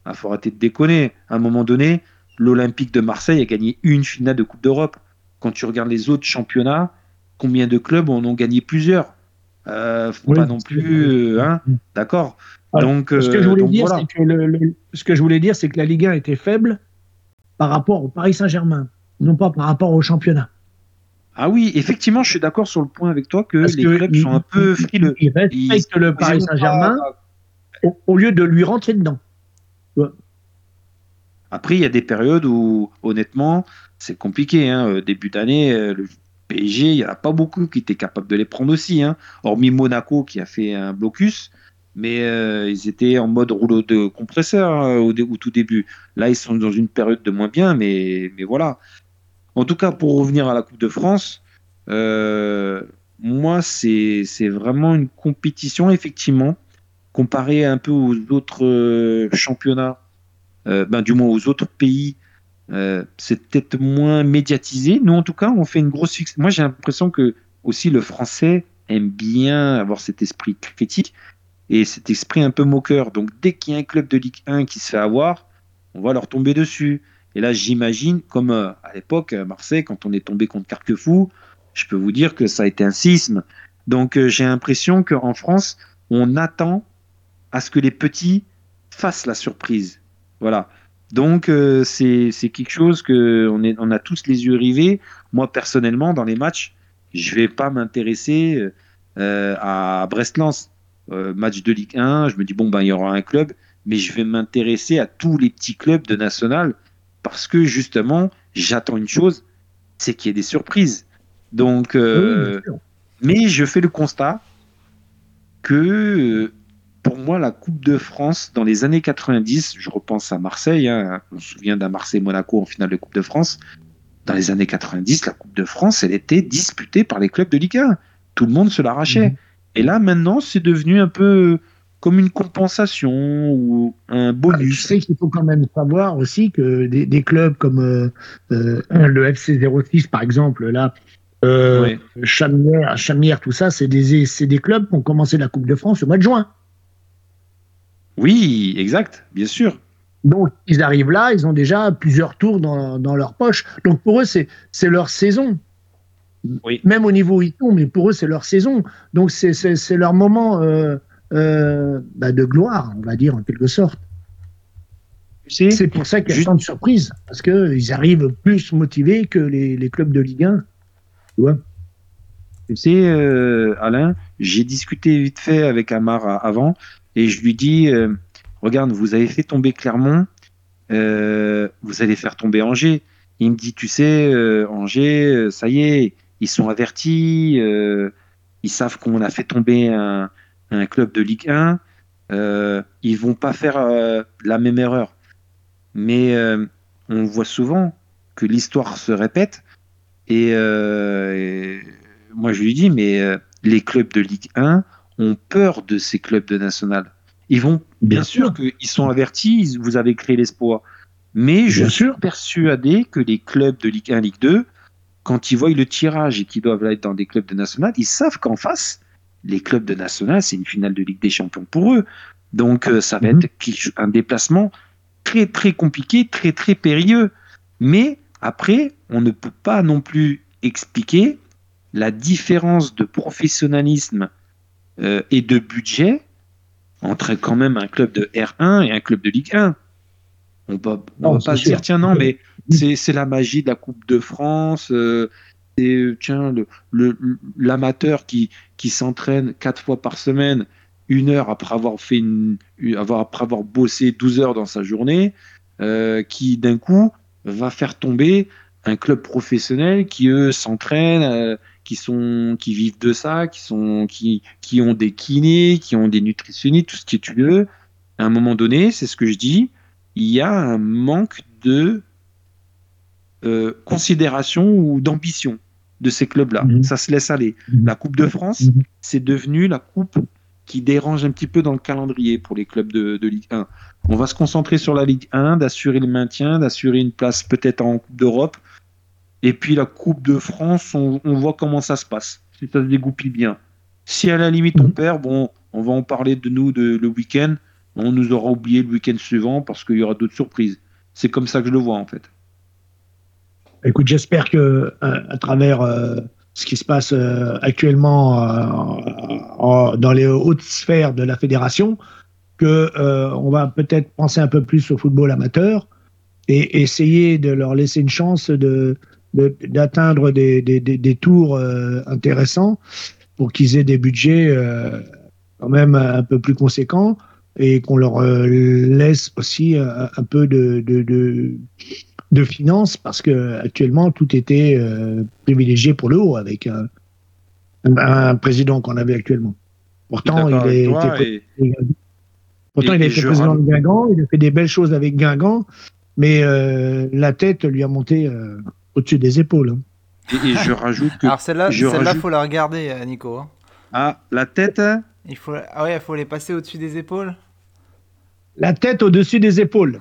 Il ah, faut arrêter de déconner. À un moment donné, l'Olympique de Marseille a gagné une finale de Coupe d'Europe. Quand tu regardes les autres championnats, combien de clubs en ont gagné plusieurs? Euh, Faut pas non plus. Hein D'accord donc, ce que je voulais dire, c'est que le, ce que je voulais dire, c'est que la Ligue 1 était faible par rapport au Paris Saint-Germain, non pas par rapport au championnat. Ah oui, effectivement, je suis d'accord sur le point avec toi que les clubs sont un peu frileux. Ils respectent le Paris Saint-Germain au, lieu de lui rentrer dedans. Après, il y a des périodes où, honnêtement, c'est compliqué. Hein. Euh, début d'année, euh, le PSG, il n'y en a pas beaucoup qui étaient capables de les prendre aussi. Hein. Hormis Monaco qui a fait un blocus mais euh, ils étaient en mode rouleau de compresseur hein, au, tout début. Là, ils sont dans une période de moins bien, mais, voilà. En tout cas, pour revenir à la Coupe de France, euh, moi, c'est vraiment une compétition, effectivement, comparée un peu aux autres euh, championnats, ben, du moins aux autres pays. C'est peut-être moins médiatisé. Nous, en tout cas, on fait une grosse Moi, j'ai l'impression que aussi le français aime bien avoir cet esprit critique et cet esprit un peu moqueur. Donc dès qu'il y a un club de Ligue 1 qui se fait avoir, on va leur tomber dessus. Et là, j'imagine, comme euh, à l'époque, Marseille, quand on est tombé contre Carquefou, je peux vous dire que ça a été un sisme. Donc euh, j'ai l'impression qu'en France, on attend à ce que les petits fassent la surprise. Voilà. Donc euh, c'est quelque chose que on, est, on a tous les yeux rivés. Moi personnellement, dans les matchs, je vais pas m'intéresser à Brest-Lens. Euh, match de Ligue 1, je me dis, bon, ben, il y aura un club, mais je vais m'intéresser à tous les petits clubs de national parce que justement, j'attends une chose, c'est qu'il y ait des surprises. Donc, euh, mais je fais le constat que pour moi, la Coupe de France dans les années 90, je repense à Marseille, hein, on se souvient d'un Marseille-Monaco en finale de Coupe de France. Dans les années 90, la Coupe de France, elle était disputée par les clubs de Ligue 1. Tout le monde se l'arrachait. Mhm. Et là, maintenant, c'est devenu un peu comme une compensation ou un bonus. Je sais qu'il faut quand même savoir aussi que des, clubs comme euh, euh, le FC 06, par exemple, là, euh, Chamière, tout ça, c'est des, des clubs qui ont commencé la Coupe de France au mois de juin. Oui, exact, bien sûr. Donc, ils arrivent là, ils ont déjà plusieurs tours dans, dans leur poche. Donc, pour eux, c'est leur saison. Même au niveau tombent, mais pour eux, c'est leur saison. Donc, c'est leur moment euh, euh, bah, de gloire, on va dire, en quelque sorte. C'est pour ça qu'il y a tant de surprises, parce qu'ils arrivent plus motivés que les, clubs de Ligue 1. Tu vois? Tu sais, euh, Alain, j'ai discuté vite fait avec Amar avant, et je lui dis Regarde, vous avez fait tomber Clermont, vous allez faire tomber Angers. Il me dit Tu sais, Angers, ça y est, ils sont avertis, euh, ils savent qu'on a fait tomber un, club de Ligue 1, euh, ils vont pas faire euh, la même erreur. Mais euh, on voit souvent que l'histoire se répète, et, moi je lui dis, mais les clubs de Ligue 1 ont peur de ces clubs de national. Ils vont, bien, sûr, qu'ils sont avertis, vous avez créé l'espoir. Mais je suis persuadé que les clubs de Ligue 1, Ligue 2 quand ils voient le tirage et qu'ils doivent être dans des clubs de national, ils savent qu'en face, les clubs de national, c'est une finale de Ligue des Champions pour eux. Donc euh, ça va mhm. être un déplacement très très compliqué, très très périlleux. Mais après, on ne peut pas non plus expliquer la différence de professionnalisme euh, et de budget entre quand même un club de R1 et un club de Ligue 1. On ne va pas se dire, tiens, non, mais c'est la magie de la Coupe de France. Euh, et tiens, l'amateur qui, qui s'entraîne quatre fois par semaine, une heure après avoir fait une, avoir, après avoir bossé 12 heures dans sa journée, euh, qui d'un coup va faire tomber un club professionnel qui eux s'entraînent, euh, qui sont qui vivent de ça, qui sont qui qui ont des kinés, qui ont des nutritionnistes, tout ce que tu veux. À un moment donné, c'est ce que je dis, il y a un manque de euh, considération ou d'ambition de ces clubs-là. Mhm. Ça se laisse aller. Mhm. La Coupe de France, Mhm. c'est devenu la coupe qui dérange un petit peu dans le calendrier pour les clubs de, de Ligue 1. On va se concentrer sur la Ligue 1, d'assurer le maintien, d'assurer une place peut-être en Coupe d'Europe. Et puis la Coupe de France, on, on voit comment ça se passe. Si ça se dégoupille bien. Si à la limite on Mhm. perd, bon, on va en parler de nous de, le week-end. On nous aura oublié le week-end suivant parce qu'il y aura d'autres surprises. C'est comme ça que je le vois en fait. Écoute, j'espère que à, à travers euh, ce qui se passe euh, actuellement euh, en- dans les hautes sphères de la fédération, que euh, on va peut-être penser un peu plus au football amateur et essayer de leur laisser une chance de de- d'atteindre des, des, des, des tours euh, intéressants pour qu'ils aient des budgets euh, quand même un peu plus conséquents et qu'on leur euh, laisse aussi un, un peu de, de, de, de finances parce que actuellement tout était privilégié pour le haut avec un, un, président qu'on avait actuellement. Pourtant, il, est, était- et- pourtant, et- il a été président de Guingamp, il a fait des belles choses avec Guingamp, mais la tête lui a monté au-dessus des épaules. hein. et- et je rajoute que Alors celle-là, celle-là, rajoute- faut la regarder, euh, Nico. hein. ah, la tête, Il faut, ah ouais, faut les passer au-dessus des épaules. La tête au-dessus des épaules.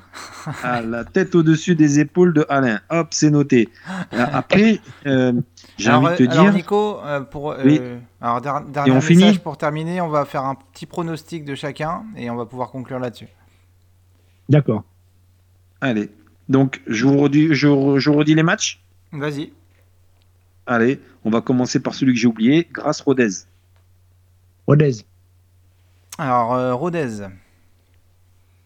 ah, la tête au-dessus des épaules de Alain. Hop, c'est noté. Après, euh, j'ai alors, envie de te euh, alors, dire. Nico, euh, pour euh, Oui. alors der- dernier on message finit pour terminer, on va faire un petit pronostic de chacun et on va pouvoir conclure là-dessus. D'accord. Allez. Donc, je vous redis, je, je redis les matchs? Vas-y. Allez, on va commencer par celui que j'ai oublié. Grâce Rodez. Rodez. Alors euh, Rodez.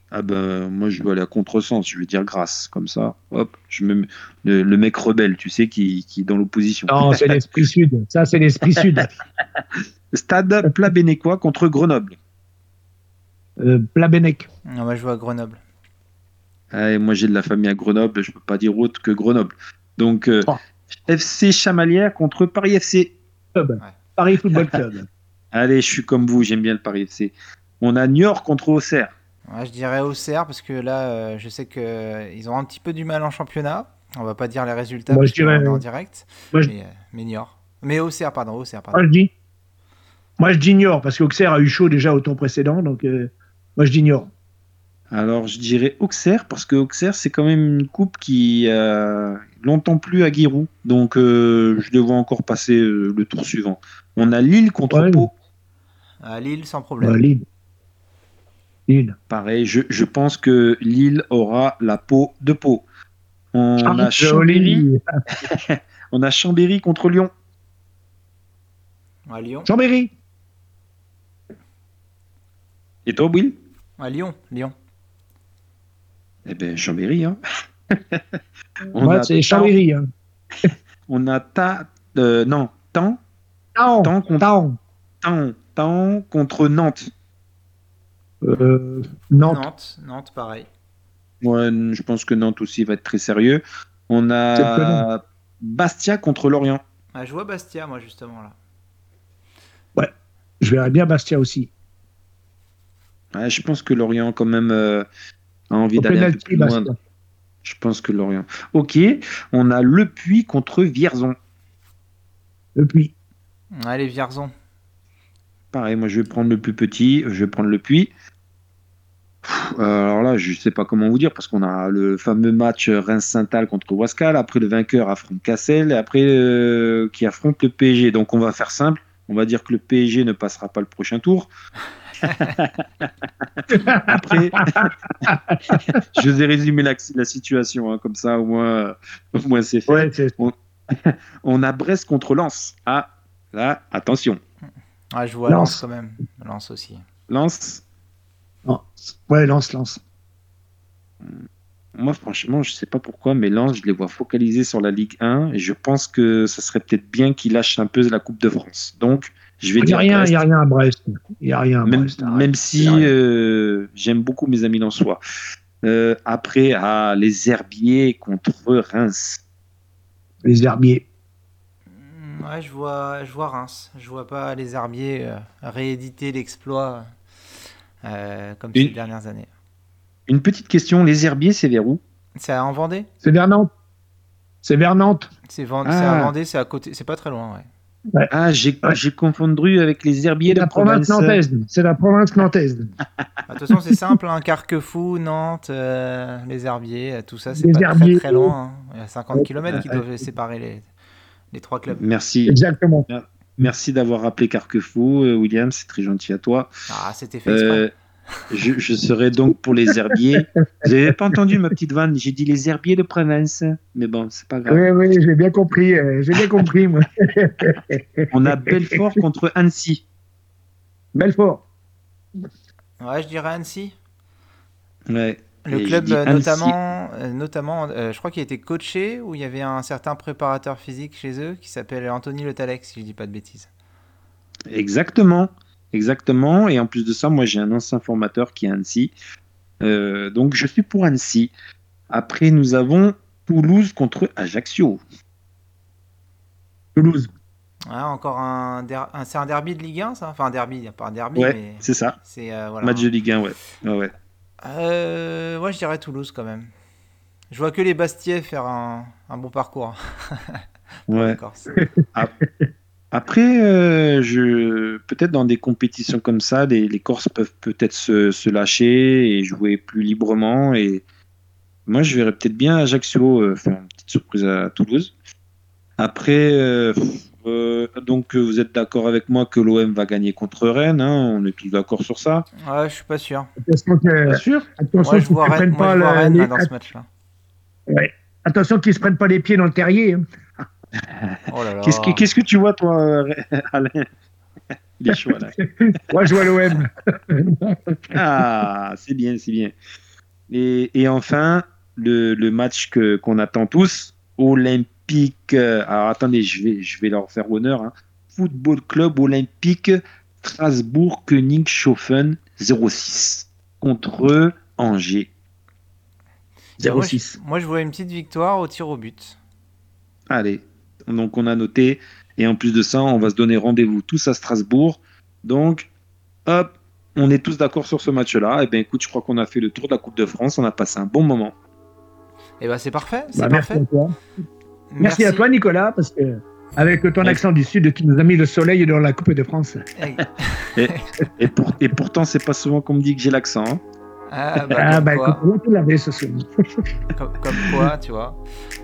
Ah ben, moi, je vais aller à contresens. Je vais dire grâce. Comme ça, hop, je me mets- le, le mec rebelle, tu sais, qui, qui est dans l'opposition. Non, c'est l'esprit sud. Ça, c'est l'esprit sud. Stade Plabénécois contre Grenoble. Euh, Plabennec. On va jouer à Grenoble. Ah, et moi, j'ai de la famille à Grenoble. Je peux pas dire autre que Grenoble. Donc, euh, Oh. FC Chamalières contre Paris FC. Club. Paris Football Club. Allez, je suis comme vous, j'aime bien le Paris FC. On a Niort contre Auxerre. Ouais, je dirais Auxerre parce que là, euh, je sais que euh, ils ont un petit peu du mal en championnat. On va pas dire les résultats Moi, je dirais- en direct. Moi, je- Mais, mais Niort. Mais Auxerre, pardon, Auxerre, pardon. Moi, je dis. Moi, je d'ignore parce qu'Auxerre a eu chaud déjà au tour précédent. Donc, euh, moi, je d'ignore. Alors, je dirais Auxerre, parce que Auxerre, c'est quand même une coupe qui longtemps plu à Giroud. Donc, euh, je le vois encore passer euh, le tour suivant. On a Lille contre Ouais. Pau. À Lille, sans problème. Lille. Lille. Pareil, je, je pense que Lille aura la peau de Pau. On Ah, a Chambéry, on a Chambéry contre Lyon. À Lyon. Chambéry. Et toi, Will? À Lyon. Lyon. Eh bien, Chambéry. Hein. On, Moi, a c'est Chambéry. Hein. on a Ta... euh, non, Tan, Taon. Taon contre- Taon. Tan, Tan contre Nantes. Euh, Nantes. Nantes. Nantes, pareil. Ouais, je pense que Nantes aussi va être très sérieux. On a Bastia contre Lorient. Ah, je vois Bastia, moi, justement, là. Je verrais bien Bastia aussi. Ouais, je pense que Lorient, quand même, euh, a envie Au d'aller un peu penalty, plus loin. Bastia. Je pense que Lorient. Ok, on a Le Puy contre Vierzon. Le Puy. Allez, Vierzon. Pareil, moi je vais prendre le plus petit, je vais prendre le Puy. Euh, Alors là, je sais pas comment vous dire, parce qu'on a le fameux match Reims-Saint-Al contre Wascal, après le vainqueur affronte Cassel, et après euh, qui affronte le PSG. Donc on va faire simple, on va dire que le PSG ne passera pas le prochain tour. Après, je vous ai résumé la, la situation, hein, comme ça au moins, au moins c'est fait. Ouais, On a Brest contre Lens. Ah, là, attention. Ah, je vois Lens. Lens quand même. Lens aussi. Lens, non. Ouais, lance, lance. moi franchement, je sais pas pourquoi, mais Lens, je les vois focalisés sur la Ligue 1 et je pense que ça serait peut-être bien qu'ils lâchent un peu la Coupe de France. Donc, je vais Il n'y dire a rien, il y a rien à Brest. Il n'y a rien à même, Brest. arrête. même si y euh, j'aime beaucoup mes amis lensois. Euh, après, ah, les Herbiers contre Reims. Les herbiers. Ouais, je vois, je vois Reims. Je vois pas les Herbiers euh, rééditer l'exploit euh, comme ces dernières années. Une petite question, les herbiers, c'est vers où? C'est à en Vendée? C'est vers Nantes. C'est vers Nantes. C'est Vend- Ah. à Vendée, c'est à côté, c'est pas très loin, ouais. Ah, j'ai Ouais. j'ai confondu avec les herbiers de la province province. nantaise. C'est la province nantaise. Bah, De toute façon, c'est simple, hein, Carquefou, Nantes, euh, les Herbiers, euh, tout ça, c'est Les pas Herbiers. très très loin. hein. Il y a 50 Ouais. km qui Ouais. doivent séparer les, les trois clubs. Merci. Exactement. Merci d'avoir rappelé Carquefou, euh, William, c'est très gentil à toi. Ah, c'était fait exprès. Je, je serai donc pour les herbiers. Vous n'avez pas entendu ma petite vanne? J'ai dit les herbiers de province. Mais bon, c'est pas grave. Oui, oui, j'ai bien compris. euh, j'ai bien compris, moi. On a Belfort contre Annecy. Belfort. Ouais, je dirais Annecy. Ouais. Le club, euh, Annecy. notamment, euh, notamment je crois qu'il a été coaché, où il y avait un certain préparateur physique chez eux qui s'appelle Anthony Le Talec, si je dis pas de bêtises. Exactement. Exactement. Et en plus de ça, moi, j'ai un ancien formateur qui est Annecy. Euh, donc, je suis pour Annecy. Après, nous avons Toulouse contre Ajaccio. Toulouse. Ouais, encore un, der- un- c'est un derby de Ligue 1, ça? Enfin, un derby, pas un derby, Ouais, mais c'est ça. c'est euh, voilà. Match de Ligue 1, ouais. ouais, ouais. Euh, je dirais Toulouse quand même. Je vois que les Bastiais faire un, un bon parcours. Ouais. Après, euh, je peut-être dans des compétitions comme ça, les, les Corses peuvent peut-être se, se lâcher et jouer plus librement. Et moi, je verrais peut-être bien Ajaccio euh, faire une petite surprise à Toulouse. Après, euh, euh, donc vous êtes d'accord avec moi que l'OM va gagner contre Rennes, hein, on est tous d'accord sur ça. Ouais, je suis pas sûr. Attention que- Bien sûr? attention Moi, je vois Rennes, moi, pas je vois la- Rennes, les- là, dans ce match-là. Attention qu'ils se prennent pas les pieds dans le terrier. hein. Oh là là. Qu'est-ce que, qu'est-ce que tu vois, toi, euh, Alain? Il est chaud, Alain. Moi, je vois l'OM. Ah, c'est bien, c'est bien. Et, et enfin, le, le match que, qu'on attend tous, Olympique. euh, Alors attendez, je vais, je vais leur faire honneur. hein. Football Club Olympique Strasbourg Königshofen 06 contre Angers. Bah, moi, 06. je, moi, je vois une petite victoire au tir au but. Allez, donc on a noté. Et en plus de ça, on va se donner rendez-vous tous à Strasbourg. Donc, hop, on est tous d'accord sur ce match-là. Et bien écoute, je crois qu'on a fait le tour de la Coupe de France. On a passé un bon moment. Et bah, c'est parfait. C'est Bah, merci parfait. à toi. Merci. à toi, Nicolas, parce que avec ton Ouais. accent du Sud, tu nous as mis le soleil dans la Coupe de France. Et, pour- et pourtant, c'est pas souvent qu'on me dit que j'ai l'accent. hein. Ah, bah, Ah, bah quoi. écoute, moi, tu l'avais ce soir. comme, comme quoi, tu vois.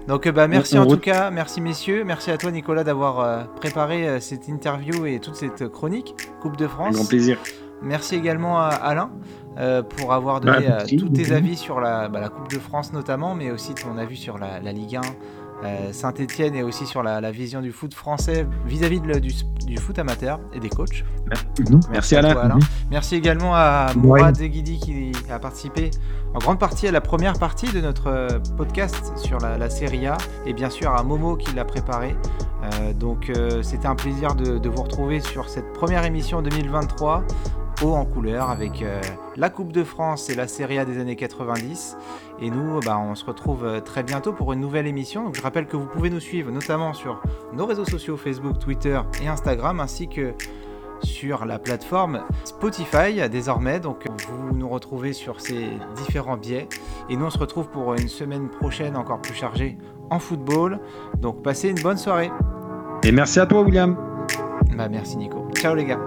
Donc, euh, bah, merci en tout cas, merci messieurs, merci à toi Nicolas d'avoir euh, préparé euh, cette interview et toute cette chronique Coupe de Un France. grand plaisir. Merci également à Alain euh, pour avoir Bah, donné merci. tous tes avis sur la, bah, la Coupe de France notamment, mais aussi ton avis sur la, la Ligue 1, euh, Saint-Etienne et aussi sur la, la vision du foot français vis-à-vis du, du foot amateur et des coachs. Merci à Alain. toi, Alain. Merci également à Ouais. Mourad Zeghidi qui a participé en grande partie à la première partie de notre euh, podcast sur la, la Serie A et bien sûr à Momo qui l'a préparé. Euh, donc euh, c'était un plaisir de, de vous retrouver sur cette première émission 2023 haut en couleur avec euh, la Coupe de France et la Serie A des années 90. Et nous, bah, on se retrouve euh, très bientôt pour une nouvelle émission. Donc, je rappelle que vous pouvez nous suivre notamment sur nos réseaux sociaux Facebook, Twitter et Instagram, ainsi que sur la plateforme Spotify désormais. Donc vous nous retrouvez sur ces différents biais. Et nous on se retrouve pour une semaine prochaine encore plus chargée en football. Donc passez une bonne soirée. Et merci à toi, William. Bah merci Nico. Ciao les gars.